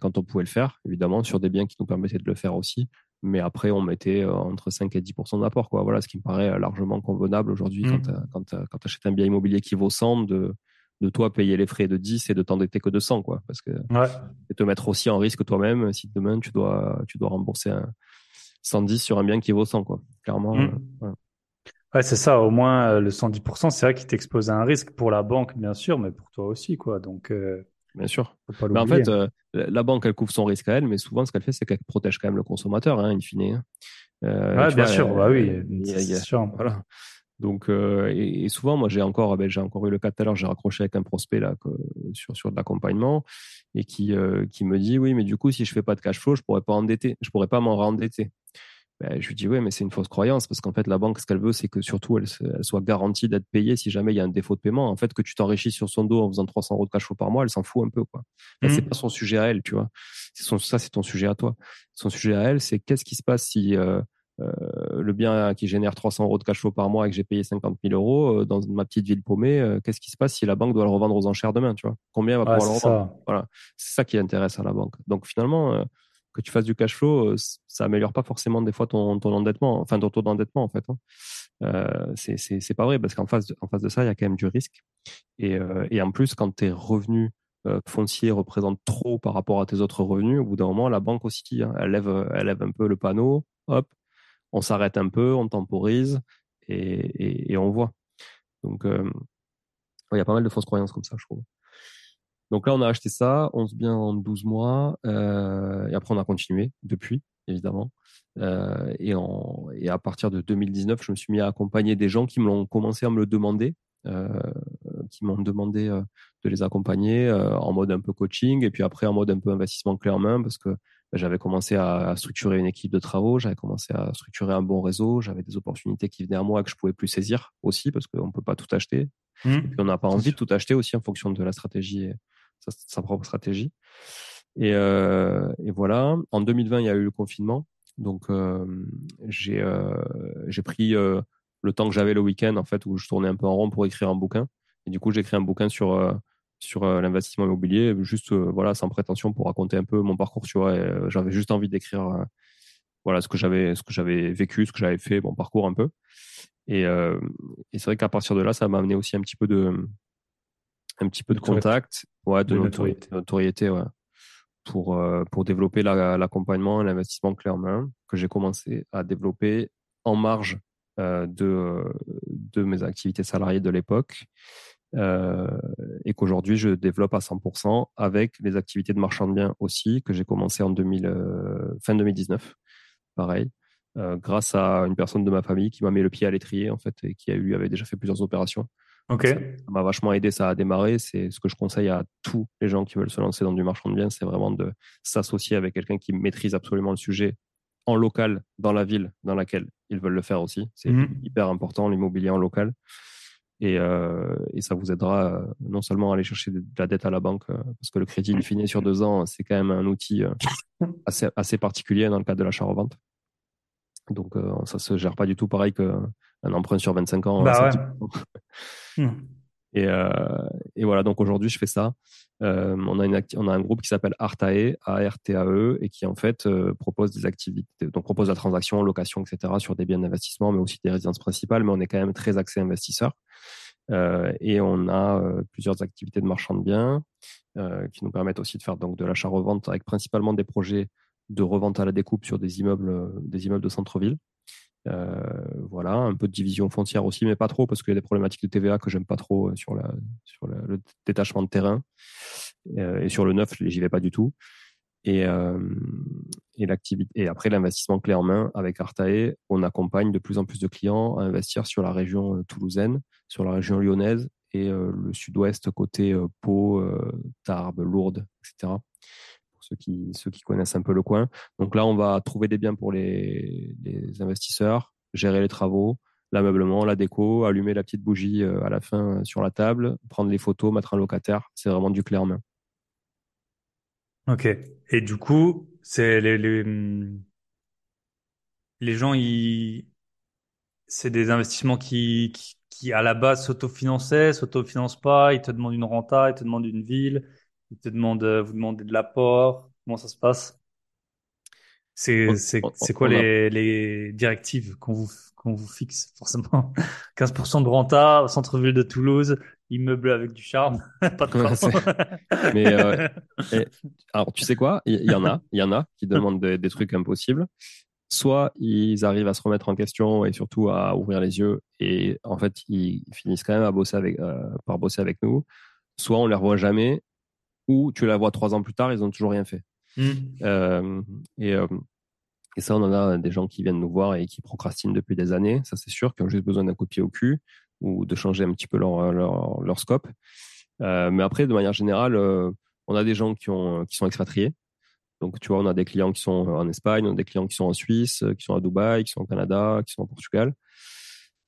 quand on pouvait le faire, évidemment, sur des biens qui nous permettaient de le faire aussi. Mais après, on mettait euh, entre 5 et 10% d'apport, quoi. Voilà, ce qui me paraît euh, largement convenable aujourd'hui quand, mmh. quand, tu achètes un bien immobilier qui vaut 100, de, de toi payer les frais de 10 et de t'endetter que de 100, quoi. Parce que ouais. et te mettre aussi en risque toi-même si demain tu dois, tu dois rembourser un 110 sur un bien qui vaut 100, quoi. Clairement. Mmh. Ouais, c'est ça. Au moins, euh, le 110%, c'est vrai qu'il t'expose à un risque pour la banque, bien sûr, mais pour toi aussi, quoi. Donc, euh, bien sûr. mais en fait, euh, la banque, elle couvre son risque à elle, mais souvent, ce qu'elle fait, c'est qu'elle protège quand même le consommateur, hein, in fine. Hein. bien sûr. bah oui, c'est sûr. Voilà. Donc, et, souvent, moi, j'ai encore, ben, j'ai encore eu le cas tout à l'heure, j'ai raccroché avec un prospect là sur sur de l'accompagnement et qui qui me dit, oui, mais du coup, si je fais pas de cash flow, je pourrais pas endetter, je pourrais pas m'en rendetter. Ben, je lui dis oui, mais c'est une fausse croyance parce qu'en fait, la banque, ce qu'elle veut, c'est que surtout, elle, soit garantie d'être payée si jamais il y a un défaut de paiement. En fait, que tu t'enrichis sur son dos en faisant 300 euros de cash flow par mois, elle s'en fout un peu, quoi. Ben, c'est pas son sujet à elle, tu vois. Son, ça, c'est ton sujet à toi. Son sujet à elle, c'est qu'est-ce qui se passe si euh, euh, le bien qui génère 300 euros de cash flow par mois et que j'ai payé 50 000 euros euh, dans ma petite ville paumée, qu'est-ce qui se passe si la banque doit le revendre aux enchères demain, tu vois? Combien va pouvoir le revendre? Voilà, c'est ça qui intéresse à la banque. Donc finalement que tu fasses du cash flow, euh, ça améliore pas forcément des fois ton, ton endettement, enfin ton taux d'endettement en fait. Hein. Euh, c'est pas vrai parce qu'en face, de, en face de ça, il y a quand même du risque. Et, euh, en plus, quand tes revenus fonciers représentent trop par rapport à tes autres revenus, au bout d'un moment, la banque aussi, hein, elle, lève, elle lève un peu le panneau, hop, on s'arrête un peu, on temporise et, on voit. Donc, il y a pas mal de fausses croyances comme ça, je trouve. Donc là, on a acheté ça, 11 biens en 12 mois, euh, et après on a continué depuis, évidemment. Euh, et, en, et à partir de 2019, je me suis mis à accompagner des gens qui m'ont commencé à me le demander, euh, qui m'ont demandé de les accompagner en mode un peu coaching, et puis après en mode un peu investissement clé en main, parce que bah, j'avais commencé à, structurer une équipe de travaux, j'avais commencé à structurer un bon réseau, j'avais des opportunités qui venaient à moi que je pouvais plus saisir aussi, parce qu'on peut pas tout acheter. Mmh. et puis on n'a pas envie de tout acheter aussi en fonction de la stratégie sa, propre stratégie. Et, euh, et, voilà. En 2020, il y a eu le confinement. Donc, euh, j'ai euh, j'ai pris le temps que j'avais le week-end, en fait, où je tournais un peu en rond pour écrire un bouquin. Et du coup, j'ai écrit un bouquin sur, sur l'investissement immobilier, juste voilà, sans prétention pour raconter un peu mon parcours. Tu vois, j'avais juste envie d'écrire voilà ce que j'avais ce que j'avais vécu, ce que j'avais fait, mon parcours un peu. Et, et c'est vrai qu'à partir de là, ça m'a amené aussi un petit peu de un petit peu de contact, ouais, de, notoriété, notoriété ouais, pour, euh, pour développer l'accompagnement et l'investissement main que j'ai commencé à développer en marge euh, de, de mes activités salariées de l'époque euh, et qu'aujourd'hui je développe à 100% avec les activités de marchand de biens aussi que j'ai commencé en 2000, euh, fin 2019, pareil. Euh, grâce à une personne de ma famille qui m'a mis le pied à l'étrier en fait et qui a eu avait déjà fait plusieurs opérations Ok. Ça m'a vachement aidé, ça a démarré. C'est ce que je conseille à tous les gens qui veulent se lancer dans du marchand de biens, c'est vraiment de s'associer avec quelqu'un qui maîtrise absolument le sujet en local dans la ville dans laquelle ils veulent le faire aussi. C'est mhm. hyper important l'immobilier en local. Et, euh, et, ça vous aidera euh, non seulement à aller chercher de la dette à la banque, euh, parce que le crédit il finit sur deux ans, c'est quand même un outil assez, assez particulier dans le cadre de l'achat-revente. Donc ça se gère pas du tout pareil que un emprunt sur 25 ans. Bah hmm. et, euh, et, voilà, donc aujourd'hui, je fais ça. Euh, on, a une on a un groupe qui s'appelle Artae, A-R-T-A-E, et qui en fait euh, propose des activités, donc propose la transaction, location, etc. sur des biens d'investissement, mais aussi des résidences principales, mais on est quand même très axé investisseur. Euh, et on a euh, plusieurs activités de marchand de biens euh, qui nous permettent aussi de faire donc de l'achat-revente avec principalement des projets de revente à la découpe sur des immeubles, des immeubles de centre-ville. Euh, voilà, un peu de division foncière aussi, mais pas trop parce qu'il y a des problématiques de TVA que j'aime pas trop euh, sur, le détachement de terrain. Euh, et sur le neuf, j'y vais pas du tout. Et après l'investissement clé en main avec Artae, on accompagne de plus en plus de clients à investir sur la région toulousaine, sur la région lyonnaise et le sud-ouest côté Pau, Tarbes, Lourdes, etc. Ceux qui ceux qui connaissent un peu le coin. Donc là, on va trouver des biens pour les, investisseurs, gérer les travaux, l'ameublement, la déco, allumer la petite bougie à la fin sur la table, prendre les photos, mettre un locataire. C'est vraiment du clé en main. Ok. Et du coup, c'est les, les, hmm, les gens, ils, c'est des investissements qui, qui, qui, à la base s'autofinançaient, s'autofinancent pas, ils te demandent une renta, ils te demandent une ville, ils te demandent, vous demandez de l'apport. Comment ça se passe? C'est, quoi les, les directives qu'on vous, qu'on vous fixe, forcément? 15% de renta, centre-ville de Toulouse, immeuble avec du charme, pas de ouais, Mais euh, alors tu sais quoi, il y, en a, il y en a qui demandent des, trucs impossibles. Soit ils arrivent à se remettre en question et surtout à ouvrir les yeux et en fait ils finissent quand même à bosser avec, euh, par bosser avec nous. Soit on les revoit jamais ou tu la vois trois ans plus tard, ils ont toujours rien fait. Mmh. Euh, et, euh, et ça, on en a des gens qui viennent nous voir et qui procrastinent depuis des années, ça c'est sûr, qui ont juste besoin d'un coup de pied au cul ou de changer un petit peu leur, leur, leur scope. Euh, mais après, de manière générale, on a des gens qui, ont, qui sont expatriés. Donc, tu vois, on a des clients qui sont en Espagne, on a des clients qui sont en Suisse, qui sont à Dubaï, qui sont au Canada, qui sont au Portugal.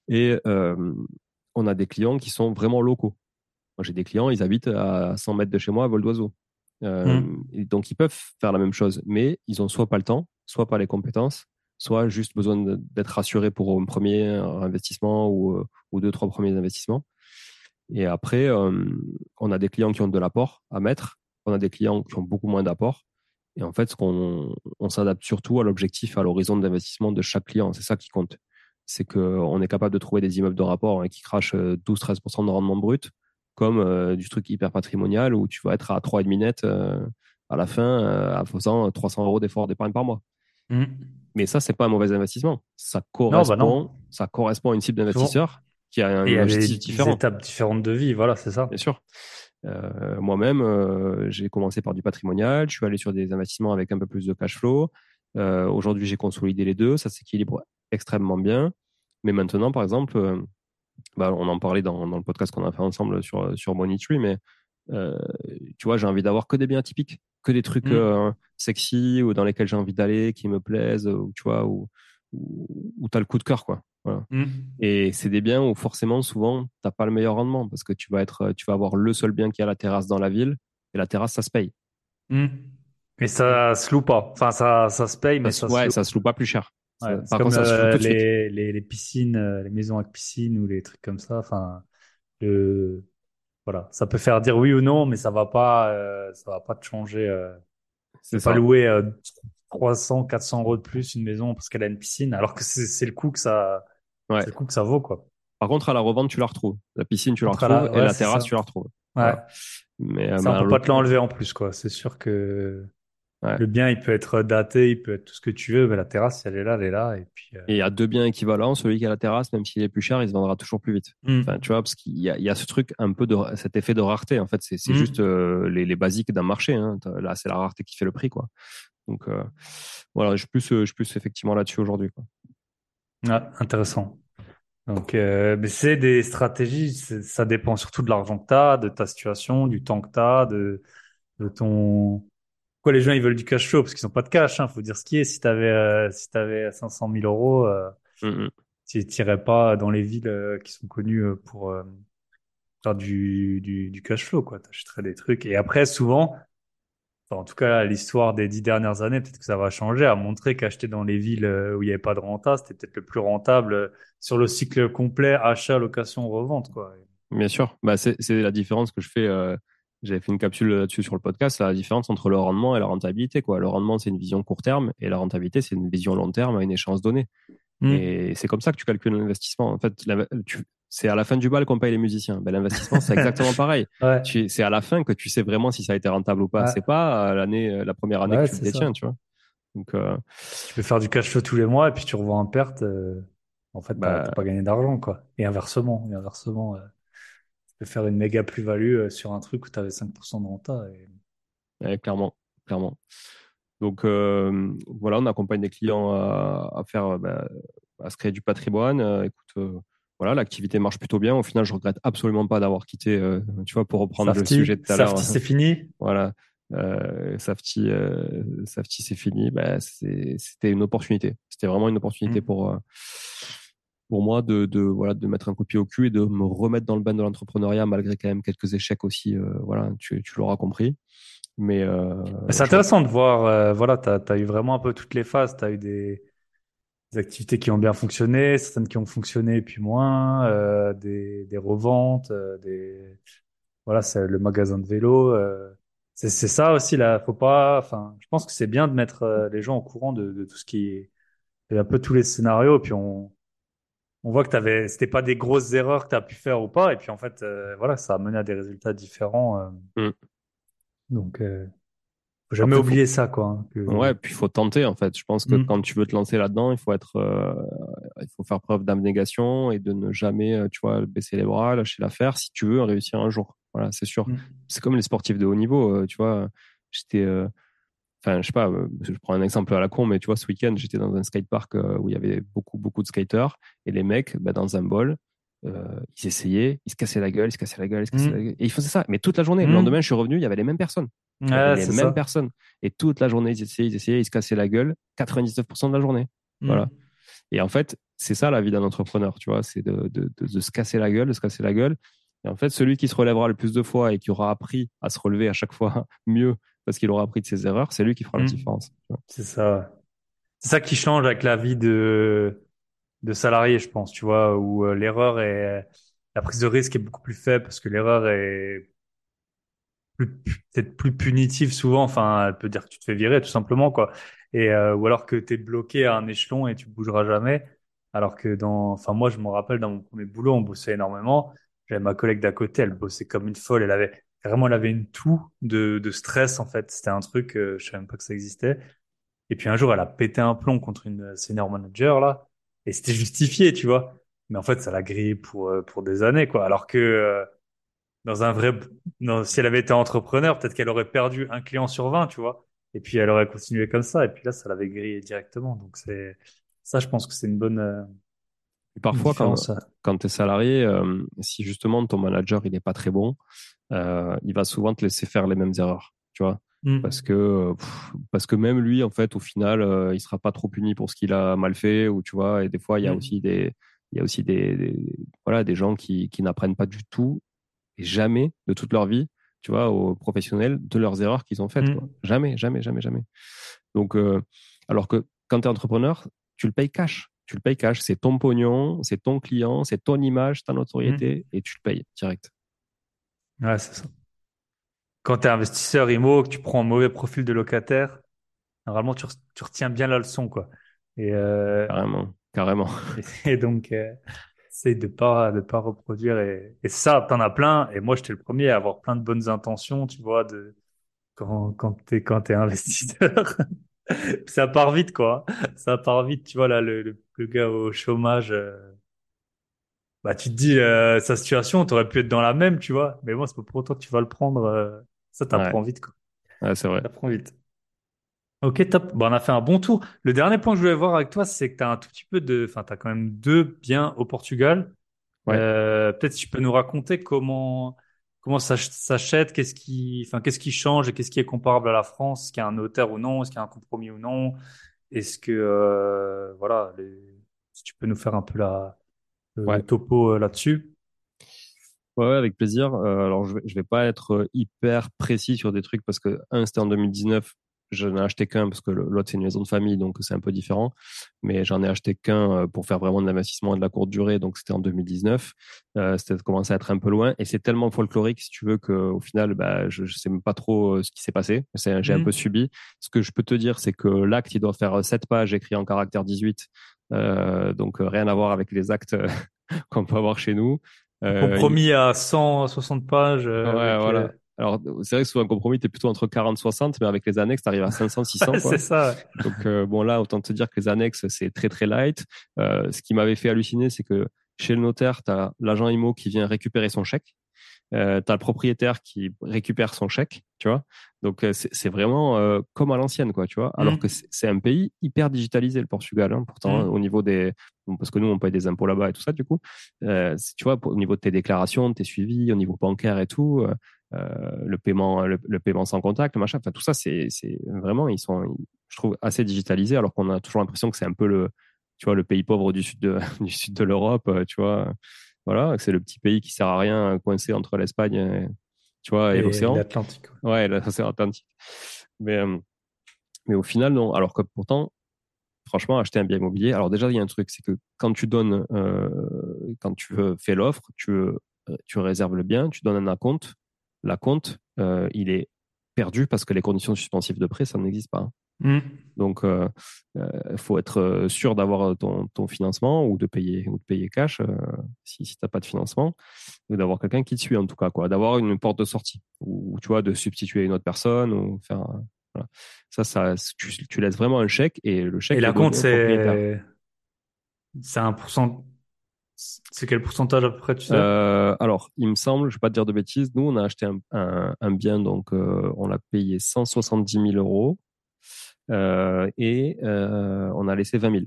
Et on a des clients qui sont vraiment locaux. Moi, j'ai des clients, ils habitent à 100 mètres de chez moi à vol d'oiseau. Euh, mmh. Donc, ils peuvent faire la même chose, mais ils ont soit pas le temps, soit pas les compétences, soit juste besoin d'être rassuré pour un premier investissement ou, euh, ou deux, trois premiers investissements. Et après, euh, on a des clients qui ont de l'apport à mettre, on a des clients qui ont beaucoup moins d'apport. Et en fait, ce qu'on on s'adapte surtout à l'objectif, à l'horizon d'investissement de chaque client. C'est ça qui compte. C'est qu'on est capable de trouver des immeubles de rapport hein, qui crachent 12-13% de rendement brut, comme euh, du truc hyper patrimonial où tu vas être à 3,5 net à la fin en faisant 300 euros d'effort d'épargne par mois. Mmh. Mais ça, c'est pas un mauvais investissement. Ça bah correspond, ça correspond à une cible d'investisseur qui a un objectif différent. Des étapes différentes de vie, voilà, c'est ça. Bien sûr. Euh, Moi-même, euh, j'ai commencé par du patrimonial. Je suis allé sur des investissements avec un peu plus de cash flow. Euh, Aujourd'hui, j'ai consolidé les deux. Ça s'équilibre extrêmement bien. Mais maintenant, par exemple, euh, bah, on en parlait dans, dans le podcast qu'on a fait ensemble sur sur Money mais euh, tu vois, j'ai envie d'avoir que des biens typiques, que des trucs mmh. euh, sexy ou dans lesquels j'ai envie d'aller, qui me plaisent, ou tu vois, ou où, tu as le coup de cœur, quoi. Mmh. Et c'est des biens où forcément, souvent, t'as pas le meilleur rendement parce que tu vas être, tu vas avoir le seul bien qui a la terrasse dans la ville et la terrasse, ça se paye. Mmh. Mais ça se loue pas. Enfin, ça, ça se paye, mais ça, ouais, ça se loue pas plus cher. Par contre, ça de les, les, les, piscines, les maisons avec piscine ou les trucs comme ça. Enfin, le, voilà, ça peut faire dire oui ou non, mais ça va pas, euh, ça va pas te changer. Euh, c'est pas louer euh, 300, 400 euros de plus une maison parce qu'elle a une piscine, alors que c'est le coût que ça, ouais. le coût que ça vaut quoi. Par contre, à la revente, tu la retrouves. La piscine, tu la retrouves, et la terrasse, tu la retrouves. Ouais. Mais ça, on peut pas te l'enlever en plus quoi. C'est sûr que le bien, il peut être daté, il peut être tout ce que tu veux, mais la terrasse, elle est là, elle est là. Et puis. Euh, il y a deux biens équivalents. Celui qui a la terrasse, même s'il est plus cher, il se vendra toujours plus vite. Hmm. Enfin, tu vois, parce qu'il y a, il y a ce truc un peu de cet effet de rareté. En fait, c'est hmm. juste euh, les, les basiques d'un marché. Hein. Là, c'est la rareté qui fait le prix, quoi. Donc euh, voilà, je suis plus, je suis plus effectivement là-dessus aujourd'hui. Ah, intéressant. Donc, c'est des stratégies. Ça dépend surtout de l'argent que tu as, de ta situation, du temps que tu as, de, de ton pourquoi les gens ils veulent du cash flow? Parce qu'ils n'ont pas de cash. Hein, faut dire ce qui est. Si tu avais, euh, si avais 500 000 euros, euh, mm, mm. tu n'irais pas dans les villes euh, qui sont connues euh, pour faire du, du, du, cash flow. Tu achèterais des trucs. Et après, souvent, en tout cas, l'histoire des dix dernières années, peut-être que ça va changer, à montrer qu'acheter dans les villes où il n'y avait pas de renta, c'était peut-être le plus rentable sur le cycle complet achat, location, revente. Quoi. Bien sûr. Bah, c'est la différence que je fais j'avais fait une capsule là-dessus sur le podcast, la différence entre le rendement et la rentabilité. Quoi. Le rendement, c'est une vision court terme et la rentabilité, c'est une vision long terme à une échéance donnée. Mm. Et c'est comme ça que tu calcules l'investissement. En fait, c'est à la fin du bal qu'on paye les musiciens. Ben, l'investissement, c'est exactement pareil. Ouais. C'est à la fin que tu sais vraiment si ça a été rentable ou pas. C'est pas l'année, la première année que tu détiens, tu vois. Donc, euh... tu peux faire du cash flow tous les mois et puis tu revois en perte. Euh, en fait, bah, t'as pas gagné d'argent, quoi. Et inversement, et inversement. Euh de faire une méga plus-value euh, sur un truc où tu avais 5% de renta. Et... clairement, clairement. Donc voilà, on accompagne des clients à, à faire, bah, à se créer du patrimoine. écoute, voilà, l'activité marche plutôt bien. Au final, je regrette absolument pas d'avoir quitté, tu vois, pour reprendre le sujet de tout à l'heure. c'est fini. Voilà. Euh, Safety, euh, Safety c'est fini. Bah, c'était une opportunité. C'était vraiment une opportunité mmh. pour pour moi de, de voilà de mettre un coup de pied au cul et de me remettre dans le bain de l'entrepreneuriat malgré quand même quelques échecs aussi. voilà, tu, tu l'auras compris. Mais euh, c'est intéressant de voir. Euh, voilà, tu as, eu vraiment un peu toutes les phases. Tu as eu des, des, activités qui ont bien fonctionné, certaines qui ont fonctionné puis moins, euh, des, des, reventes, euh, des voilà, c'est le magasin de vélo. Euh, c'est ça aussi là. Faut pas. Enfin, je pense que c'est bien de mettre les gens au courant de, de tout ce qui est un peu tous les scénarios. Et puis on on voit que t'avais, c'était pas des grosses erreurs que tu as pu faire ou pas. Et puis en fait, voilà, ça a mené à des résultats différents. Mm. Donc, euh, faut jamais oublier ça, quoi. Hein, ouais, puis il faut tenter, en fait. Je pense que mm. quand tu veux te lancer là-dedans, il faut être, euh, il faut faire preuve d'abnégation et de ne jamais, euh, tu vois, baisser les bras, lâcher l'affaire si tu veux réussir un jour. Voilà, c'est sûr. Mm. C'est comme les sportifs de haut niveau, euh, tu vois. J'étais, enfin, je sais pas, je prends un exemple à la con, mais tu vois, ce week-end, j'étais dans un skatepark où il y avait beaucoup, beaucoup de skaters et les mecs, bah, dans un bol, euh, ils essayaient, ils se cassaient la gueule, ils se cassaient la gueule, ils se cassaient mmh. la gueule. Et ils faisaient ça, mais toute la journée. Le mmh. lendemain, je suis revenu, il y avait les mêmes personnes. les mêmes personnes. Et toute la journée, ils essayaient, ils essayaient, ils se cassaient la gueule 99% de la journée. Mmh. Voilà. Et en fait, c'est ça la vie d'un entrepreneur, tu vois, c'est de, de, de, se casser la gueule, de se casser la gueule. Et en fait, celui qui se relèvera le plus de fois et qui aura appris à se relever à chaque fois mieux parce qu'il aura appris de ses erreurs, c'est lui qui fera la différence. C'est ça. C'est ça qui change avec la vie de de salarié, je pense, tu vois, où euh, l'erreur est la prise de risque est beaucoup plus faible parce que l'erreur est peut-être plus punitive souvent. Enfin, elle peut dire que tu te fais virer tout simplement, quoi. Et euh, ou alors que tu es bloqué à un échelon et tu bougeras jamais. Alors que dans, enfin moi je me rappelle dans mon premier boulot, on bossait énormément. J'avais ma collègue d'à côté, elle bossait comme une folle. Elle avait vraiment, elle avait une toux de, de stress en fait. C'était un truc, euh, je savais même pas que ça existait. Et puis un jour, elle a pété un plomb contre une senior manager là et c'était justifié, tu vois. Mais en fait, ça l'a grillé pour euh, pour des années, quoi. Alors que euh, dans un vrai, non, si elle avait été entrepreneur, peut-être qu'elle aurait perdu un client sur 20, tu vois. Et puis elle aurait continué comme ça. Et puis là, ça l'avait grillé directement. Donc c'est ça, je pense que c'est une bonne. Euh, et parfois, quand, quand tu es salarié, si justement ton manager il est pas très bon, il va souvent te laisser faire les mêmes erreurs, tu vois. Mmh. Parce que parce que même lui, en fait, au final, euh, il sera pas trop puni pour ce qu'il a mal fait, ou tu vois. Et des fois, il y a mmh. aussi des il y a aussi des, voilà des gens qui qui n'apprennent pas du tout et jamais de toute leur vie, tu vois, aux professionnels de leurs erreurs qu'ils ont faites. Mmh. Jamais, jamais, jamais, jamais. Donc, euh, alors que quand tu es entrepreneur, tu le payes cash. Tu le payes cash. C'est ton pognon, c'est ton client, c'est ton image, ta notoriété, et tu le payes direct. Ouais, c'est ça quand tu es investisseur IMO, que tu prends un mauvais profil de locataire, normalement, tu, retiens bien la leçon, quoi. Et, euh, carrément, carrément. Et, donc, euh, c'est de pas de pas reproduire. Et, et ça, t'en as plein. Et moi, j'étais le premier à avoir plein de bonnes intentions, tu vois, de quand quand t'es quand t'es investisseur. ça part vite, quoi. Ça part vite, tu vois là, le, le, gars au chômage. Euh, bah tu te dis euh, sa situation, t'aurais pu être dans la même, tu vois. Mais bon, c'est pas pour autant que tu vas le prendre. Euh, ça t'apprend vite, quoi. Ouais, c'est vrai. T'apprends vite. Ok, top. Bon, on a fait un bon tour. Le dernier point que je voulais voir avec toi, c'est que tu as un tout petit peu de, enfin, tu as quand même deux biens au Portugal. Ouais. Peut-être si tu peux nous raconter comment comment ça s'achète, qu'est-ce qui, enfin, qu'est-ce qui change et qu'est-ce qui est comparable à la France, est-ce qu'il y a un notaire ou non, est-ce qu'il y a un compromis ou non, est-ce que, euh, voilà, si tu peux nous faire un peu la, le topo euh, là-dessus. Ouais, avec plaisir. Euh, alors, je vais, je vais pas être hyper précis sur des trucs parce que, un, c'était en 2019. J'en ai acheté qu'un parce que l'autre, c'est une maison de famille, donc c'est un peu différent. Mais j'en ai acheté qu'un pour faire vraiment de l'investissement de la courte durée, donc c'était en 2019. Euh, c'était commencé à être un peu loin. Et c'est tellement folklorique, si tu veux, qu'au final, bah, je, je sais même pas trop ce qui s'est passé. J'ai un mmh. peu subi. Ce que je peux te dire, c'est que l'acte, il doit faire 7 pages écrit en caractère 18. Euh, donc, rien à voir avec les actes qu'on peut avoir chez nous. Euh, compromis à 160 pages. Euh, ouais, voilà. Euh, Alors, c'est vrai que souvent un compromis, tu es plutôt entre 40 60, mais avec les annexes, tu arrives à 500, 600. c'est ça. Donc, bon, là, autant te dire que les annexes, c'est très, très light. ce qui m'avait fait halluciner, c'est que chez le notaire, tu as l'agent IMO qui vient récupérer son chèque. Euh, tu as le propriétaire qui récupère son chèque, tu vois. Donc euh, c'est vraiment euh, comme à l'ancienne, quoi, tu vois. Alors Mm. que c'est un pays hyper digitalisé, le Portugal, hein, pourtant, Mm. hein, au niveau des... parce que nous, on paye des impôts là-bas et tout ça, du coup. Euh, tu vois, au niveau de tes déclarations, de tes suivis, au niveau bancaire et tout, euh, euh, le paiement le, le paiement sans contact, machin, enfin tout ça, c'est vraiment, ils sont, je trouve, assez digitalisés, alors qu'on a toujours l'impression que c'est un peu le, tu vois, le pays pauvre du sud de, du sud de l'Europe, euh, tu vois. Voilà, que c'est le petit pays qui sert à rien, coincé entre l'Espagne, et, tu vois, et, Et l'océan. l'Atlantique. ouais. L'océan Atlantique. Mais, euh, mais au final, non. Alors que pourtant, franchement, acheter un bien immobilier. Alors déjà, il y a un truc, c'est que quand tu donnes, euh, quand tu fais l'offre, tu, euh, tu réserves le bien, tu donnes un acompte. L'acompte, euh, il est perdu parce que les conditions suspensives de prêt, ça n'existe pas. hein. Mm. Donc, il euh, euh, faut être sûr d'avoir ton, ton financement ou de payer ou de payer cash euh, si, si tu n'as pas de financement, ou d'avoir quelqu'un qui te suit en tout cas, quoi, d'avoir une porte de sortie ou tu vois de substituer une autre personne ou faire voilà. ça, ça tu, tu laisses vraiment un chèque et le chèque. Et la compte, c'est c'est un pourcent. C'est quel pourcentage à peu près, tu sais? Euh, alors, il me semble, je vais pas te dire de bêtises, nous on a acheté un, un, un bien donc euh, on l'a payé 170 000 euros euh, et on a laissé 20 000.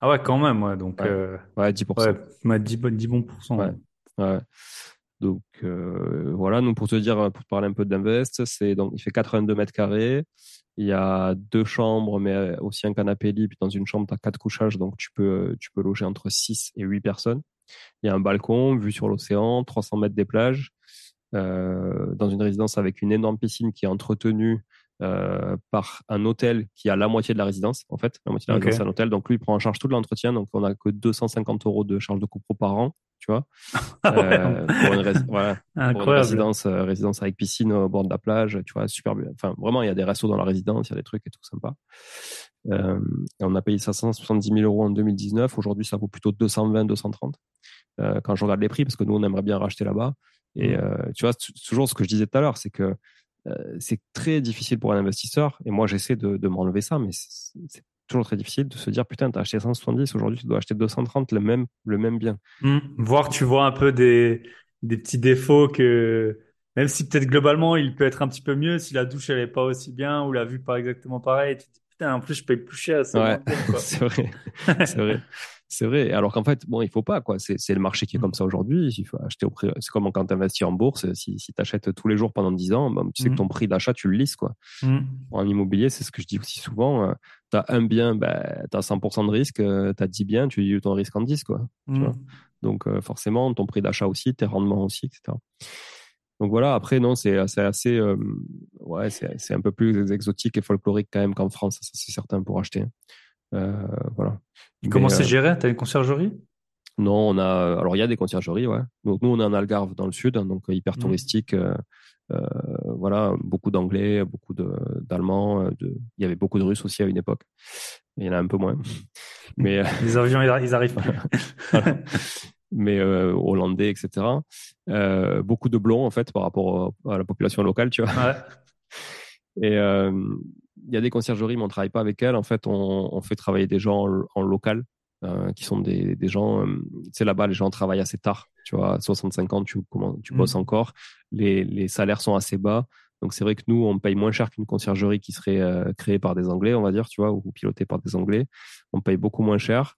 Ah ouais, quand même, ouais. Donc, Ouais. Ouais, 10%. ouais, bah, 10, bon- 10 bons pourcents. Ouais. Ouais. Donc voilà, nous pour te dire, pour te parler un peu d'Invest, c'est donc il fait 82 mètres carrés. Il y a deux chambres, mais aussi un canapé lit. Puis dans une chambre, tu as quatre couchages, donc tu peux tu peux loger entre 6 et 8 personnes. Il y a un balcon, vue sur l'océan, 300 mètres des plages. Euh, dans une résidence avec une énorme piscine qui est entretenue euh, par un hôtel qui a la moitié de la résidence, en fait. La moitié de la Ok. résidence, c'est un hôtel. Donc lui, il prend en charge tout l'entretien. Donc on a que 250 euros de charge de copro par an, tu vois. Ah ouais, Euh, pour une, voilà, pour une incroyable. résidence, euh, résidence avec piscine au bord de la plage, tu vois, super. Enfin, vraiment, il y a des restos dans la résidence, il y a des trucs et tout sympa. Et on a payé ça 170 000 euros en 2019. Aujourd'hui, ça vaut plutôt 220, 230. Euh, quand je regarde les prix, parce que nous, on aimerait bien racheter là-bas. Et Mm. tu vois, c'est toujours ce que je disais tout à l'heure, c'est que c'est très difficile pour un investisseur. Et moi, j'essaie de, de m'enlever ça, mais c'est toujours très difficile de se dire, putain, t'as acheté 170, aujourd'hui, tu dois acheter 230, le même, le même bien. Hmm. Voir, tu vois un peu des, des petits défauts que, même si peut-être globalement il peut être un petit peu mieux, si la douche elle est pas aussi bien ou la vue pas exactement pareil, tu te dis putain, en plus je paye plus cher, c'est Ouais, vrai, c'est vrai, c'est vrai. Alors qu'en fait, bon, il faut pas quoi. C'est le marché qui est comme ça aujourd'hui. Il faut acheter au prix. C'est comme quand tu investis en bourse. Si si t'achètes tous les jours pendant 10 ans, ben, tu sais que Mhm. ton prix d'achat tu le lisses quoi. Hmm. En immobilier, c'est ce que je dis aussi souvent. tu as un bien, ben, tu as 100% de risque. tu as 10 biens, tu dilues ton risque en 10 quoi. Hmm. vois? Donc euh, forcément, ton prix d'achat aussi, tes rendements aussi, etc. Donc voilà. Après non, c'est assez, euh, ouais, c'est un peu plus exotique et folklorique quand même qu'en France. C'est certain pour acheter. Euh, voilà. Et Comment c'est euh, géré? T'as une conciergerie? non, on a. Alors, il y a des conciergeries, ouais. Donc, nous, on est en Algarve, dans le sud, donc euh, hyper Mhm. touristique. euh, voilà, beaucoup d'anglais, beaucoup d'allemands. De... Il y avait beaucoup de russes aussi à une époque. Il y en a un peu moins. Mais, Les avions, ils arri- ils arrivent voilà. mais euh, hollandais, etc. Euh, beaucoup de blonds, en fait, par rapport à la population locale, tu vois. Ouais. Et il y a des conciergeries, mais on travaille pas avec elles. En fait, on, on fait travailler des gens en, en local, euh, qui sont des, des gens. euh, tu sais, là-bas, les gens travaillent assez tard. Tu vois, à 65 ans, tu, comment, tu bosses Mhm. encore. Les, les salaires sont assez bas. Donc, c'est vrai que nous, on paye moins cher qu'une conciergerie qui serait euh, créée par des Anglais, on va dire, tu vois, ou pilotée par des Anglais. On paye beaucoup moins cher.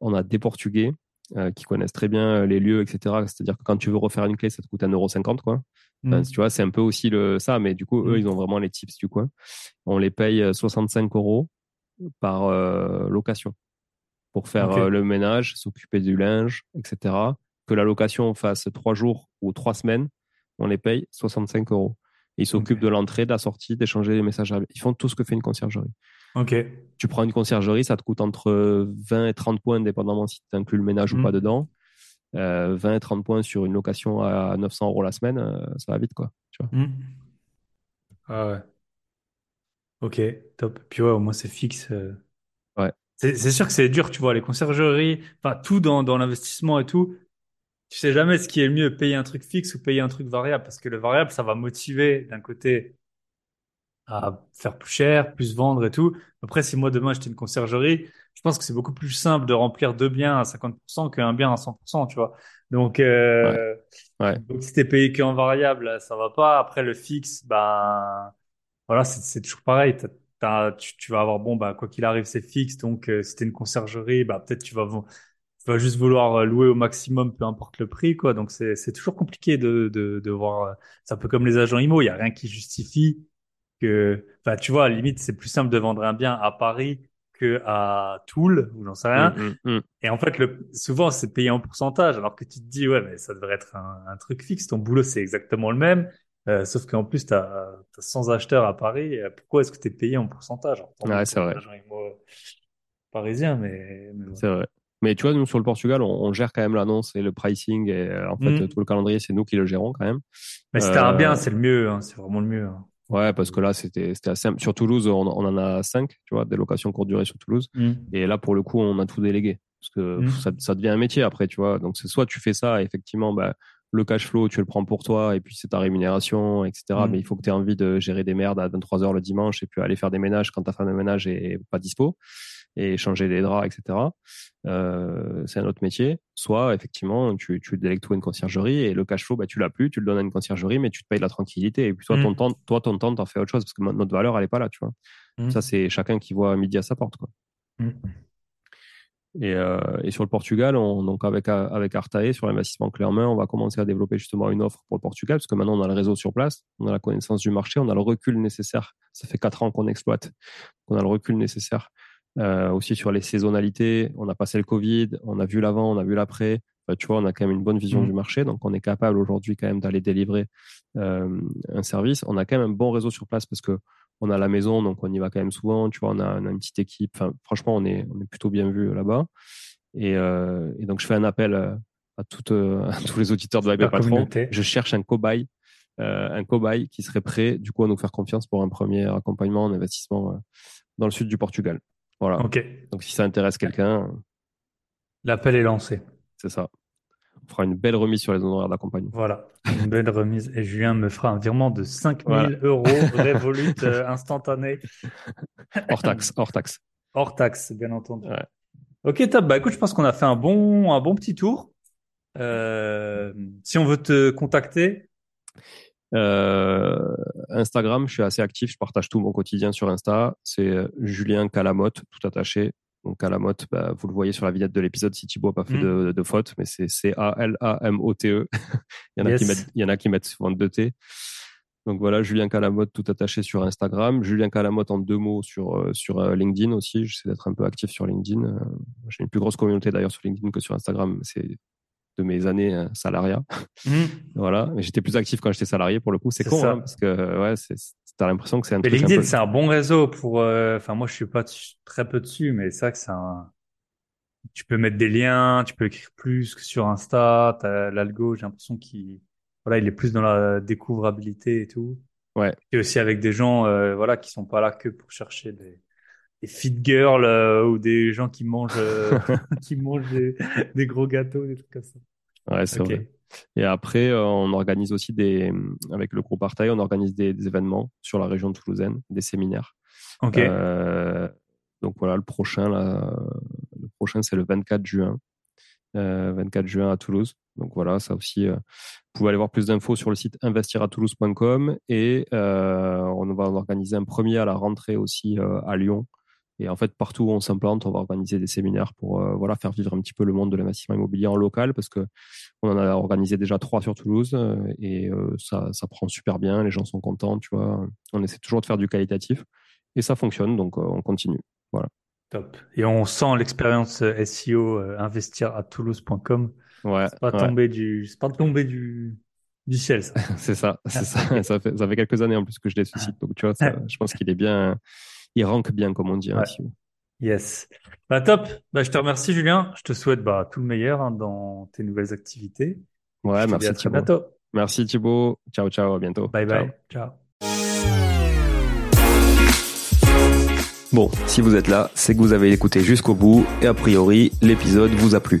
On a des Portugais euh, qui connaissent très bien les lieux, etc. C'est-à-dire que quand tu veux refaire une clé, ça te coûte 1,50€, quoi. Hmm. tu vois, c'est un peu aussi le, ça, mais du coup, eux, Mm. ils ont vraiment les tips du coin. On les paye euh, 65 euros par euh, location pour faire euh, le ménage, s'occuper du linge, etc. Que la location fasse trois jours ou trois semaines, on les paye 65 euros. Ils s'occupent de l'entrée, de la sortie, d'échanger les messages. Ils font tout ce que fait une conciergerie. Ok. Tu prends une conciergerie, ça te coûte entre 20 et 30 points, dépendamment si tu inclus le ménage ou Mm. pas dedans. Euh, 20 et 30 points sur une location à 900 euros la semaine, euh, ça va vite, quoi. Tu vois. Hmm. Ah ouais. Ok, top. Puis ouais, au moins c'est fixe. euh. Ouais. C'est sûr que c'est dur, tu vois, les conciergeries, enfin tout dans, dans l'investissement et tout. Tu sais jamais ce qui est le mieux, payer un truc fixe ou payer un truc variable, parce que le variable, ça va motiver d'un côté à faire plus cher, plus vendre et tout. Après, si moi demain j'étais une conciergerie, je pense que c'est beaucoup plus simple de remplir deux biens à 50% qu'un bien à 100%, tu vois. Donc, euh, Ouais. donc si t'es payé qu'en variable, ça va pas. Après, le fixe, ben, voilà, c'est toujours pareil. T'as- t'as- tu, tu vas avoir, bon, bah, quoi qu'il arrive, c'est fixe. Donc, euh, si t'es une conciergerie, bah, peut-être tu vas, tu vas juste vouloir euh, louer au maximum, peu importe le prix, quoi. Donc, c'est, c'est toujours compliqué de, de, de voir. euh, C'est un peu comme les agents IMO. Il y a rien qui justifie que, enfin, tu vois, à la limite, c'est plus simple de vendre un bien à Paris que à Toul, ou j'en sais rien. Mm, mm, mm. Et en fait, le, souvent, c'est payé en pourcentage, alors que tu te dis, ouais, mais ça devrait être un, un truc fixe. Ton boulot, c'est exactement le même. Euh, sauf qu'en plus, tu as, 100 acheteurs à Paris. Euh, Pourquoi est-ce que tu es payé en pourcentage? Mieux Ouais, c'est vrai. parisiens, mais, mais ouais. C'est vrai. Mais tu vois, nous, sur le Portugal, on, on gère quand même l'annonce et le pricing. Et euh, en fait, tout le calendrier, c'est nous qui le gérons quand même. Mais si t'as un bien, Euh, c'est le mieux. hein, c'est vraiment le mieux. hein. Ouais, parce que là, c'était c'était assez simple. Sur Toulouse, on, on en a cinq, tu vois, des locations courte durée sur Toulouse. Mm. Et là, pour le coup, on a tout délégué. Parce que Mm. ça, ça devient un métier après, tu vois. Donc, c'est soit tu fais ça, effectivement, bah, le cash flow, tu le prends pour toi, et puis c'est ta rémunération, etc. Mm. Mais il faut que tu aies envie de gérer des merdes à 23 heures le dimanche, et puis aller faire des ménages quand ta femme de ménage est pas dispo, et changer des draps, etc. Euh, c'est un autre métier. Soit, effectivement, tu, tu délègues tout à une conciergerie, et le cash flow, bah, tu l'as plus, tu le donnes à une conciergerie, mais tu te payes la tranquillité. Et puis, toi, ton Mm. temps, toi, ton temps, t'en fais autre chose, parce que notre valeur, elle est pas là, tu vois. Mm. Ça, c'est chacun qui voit midi à sa porte, quoi. Mm. Et, euh, et sur le Portugal, on, donc avec, avec Artae, sur l'investissement clé en main, on va commencer à développer justement une offre pour le Portugal, parce que maintenant on a le réseau sur place, on a la connaissance du marché, on a le recul nécessaire. Ça fait quatre ans qu'on exploite, on a le recul nécessaire. Euh, aussi sur les saisonnalités, on a passé le Covid, on a vu l'avant, on a vu l'après. Enfin, tu vois, on a quand même une bonne vision Mm. du marché, donc on est capable aujourd'hui quand même d'aller délivrer euh, un service. On a quand même un bon réseau sur place parce que on a la maison, donc on y va quand même souvent. Tu vois, on a, on a une petite équipe. Enfin, franchement, on est, on est plutôt bien vu là-bas. Et, euh, et donc, je fais un appel à, tous les auditeurs de La Patron. communauté. Je cherche un cobaye, euh, un cobaye qui serait prêt, du coup, à nous faire confiance pour un premier accompagnement en investissement dans le sud du Portugal. Voilà. Ok. Donc, si ça intéresse quelqu'un, L'appel est lancé. c'est ça. On fera une belle remise sur les honoraires d'accompagnement. Voilà. Une belle remise. Et Julien me fera un virement de 5000 Voilà. euros Revolut euh, instantané. Hors taxe, hors taxe. Hors taxe, bien entendu. Ouais. Ok, top. Bah écoute, je pense qu'on a fait un bon, un bon petit tour. Euh, si on veut te contacter, Instagram, je suis assez actif, je partage tout mon quotidien sur Insta. C'est euh, Julien Calamotte, tout attaché. Donc Calamotte, bah, vous le voyez sur la vignette de l'épisode si Thibaut n'a pas fait Mm. de, de faute, mais c'est C-A-L-A-M-O-T-E. E. il, y en a qui mettent, il y en a qui mettent souvent deux T. Donc voilà, Julien Calamotte, tout attaché sur Instagram. Julien Calamotte en deux mots sur, euh, sur euh, LinkedIn aussi. J'essaie d'être un peu actif sur LinkedIn. Euh, J'ai une plus grosse communauté d'ailleurs sur LinkedIn que sur Instagram. C'est de mes années euh, salariat. Hmm. Voilà, mais j'étais plus actif quand j'étais salarié pour le coup. C'est con, ça. hein, parce que ouais, c'est, t'as l'impression que c'est un mais truc LinkedIn, peu- c'est un bon réseau pour. euh, Enfin, moi, je suis pas très peu dessus, mais c'est vrai que c'est un. Tu peux mettre des liens, tu peux écrire plus que sur Insta. T'as l'algo, j'ai l'impression qu'il, voilà, il est plus dans la découvrabilité et tout. Ouais. Et aussi avec des gens, euh, voilà, qui sont pas là que pour chercher des, des fit girls euh, ou des gens qui mangent, euh, qui mangent des, des gros gâteaux, des trucs comme ça. Ouais, c'est Ok. vrai. Et après, euh, on organise aussi des, avec le groupe Artaï, on organise des, des événements sur la région toulousaine, des séminaires. Ok. Euh, donc voilà, le prochain, là, le prochain, c'est le 24 juin. Euh, 24 juin à Toulouse. Donc voilà, ça aussi, euh, vous pouvez aller voir plus d'infos sur le site investiratoulouse.com et euh, on va en organiser un premier à la rentrée aussi euh, à Lyon. Et en fait, partout où on s'implante, on va organiser des séminaires pour euh, voilà faire vivre un petit peu le monde de l'investissement immobilier en local parce que on en a organisé déjà trois sur Toulouse euh, et euh, ça, ça prend super bien, les gens sont contents, tu vois. On essaie toujours de faire du qualitatif et ça fonctionne, donc euh, on continue. Top. Et on sent l'expérience SEO investir à toulouse.com. Ouais, C'est pas ouais. tombé du, c'est pas tombé du, du ciel, c'est ça, c'est ça. ça, fait, ça fait quelques années en plus que je les suscite, donc tu vois, ça, je pense qu'il est bien, il rank bien comme on dit. hein, Ouais. SEO. Yes. Bah, top. Bah, je te remercie, Julien. Je te souhaite, bah, tout le meilleur, hein, dans tes nouvelles activités. Ouais, je te dis merci à très bientôt. Merci Thibaut. Ciao, ciao, à bientôt. Bye Ciao. bye. Ciao. Bon, si vous êtes là, c'est que vous avez écouté jusqu'au bout et a priori, l'épisode vous a plu.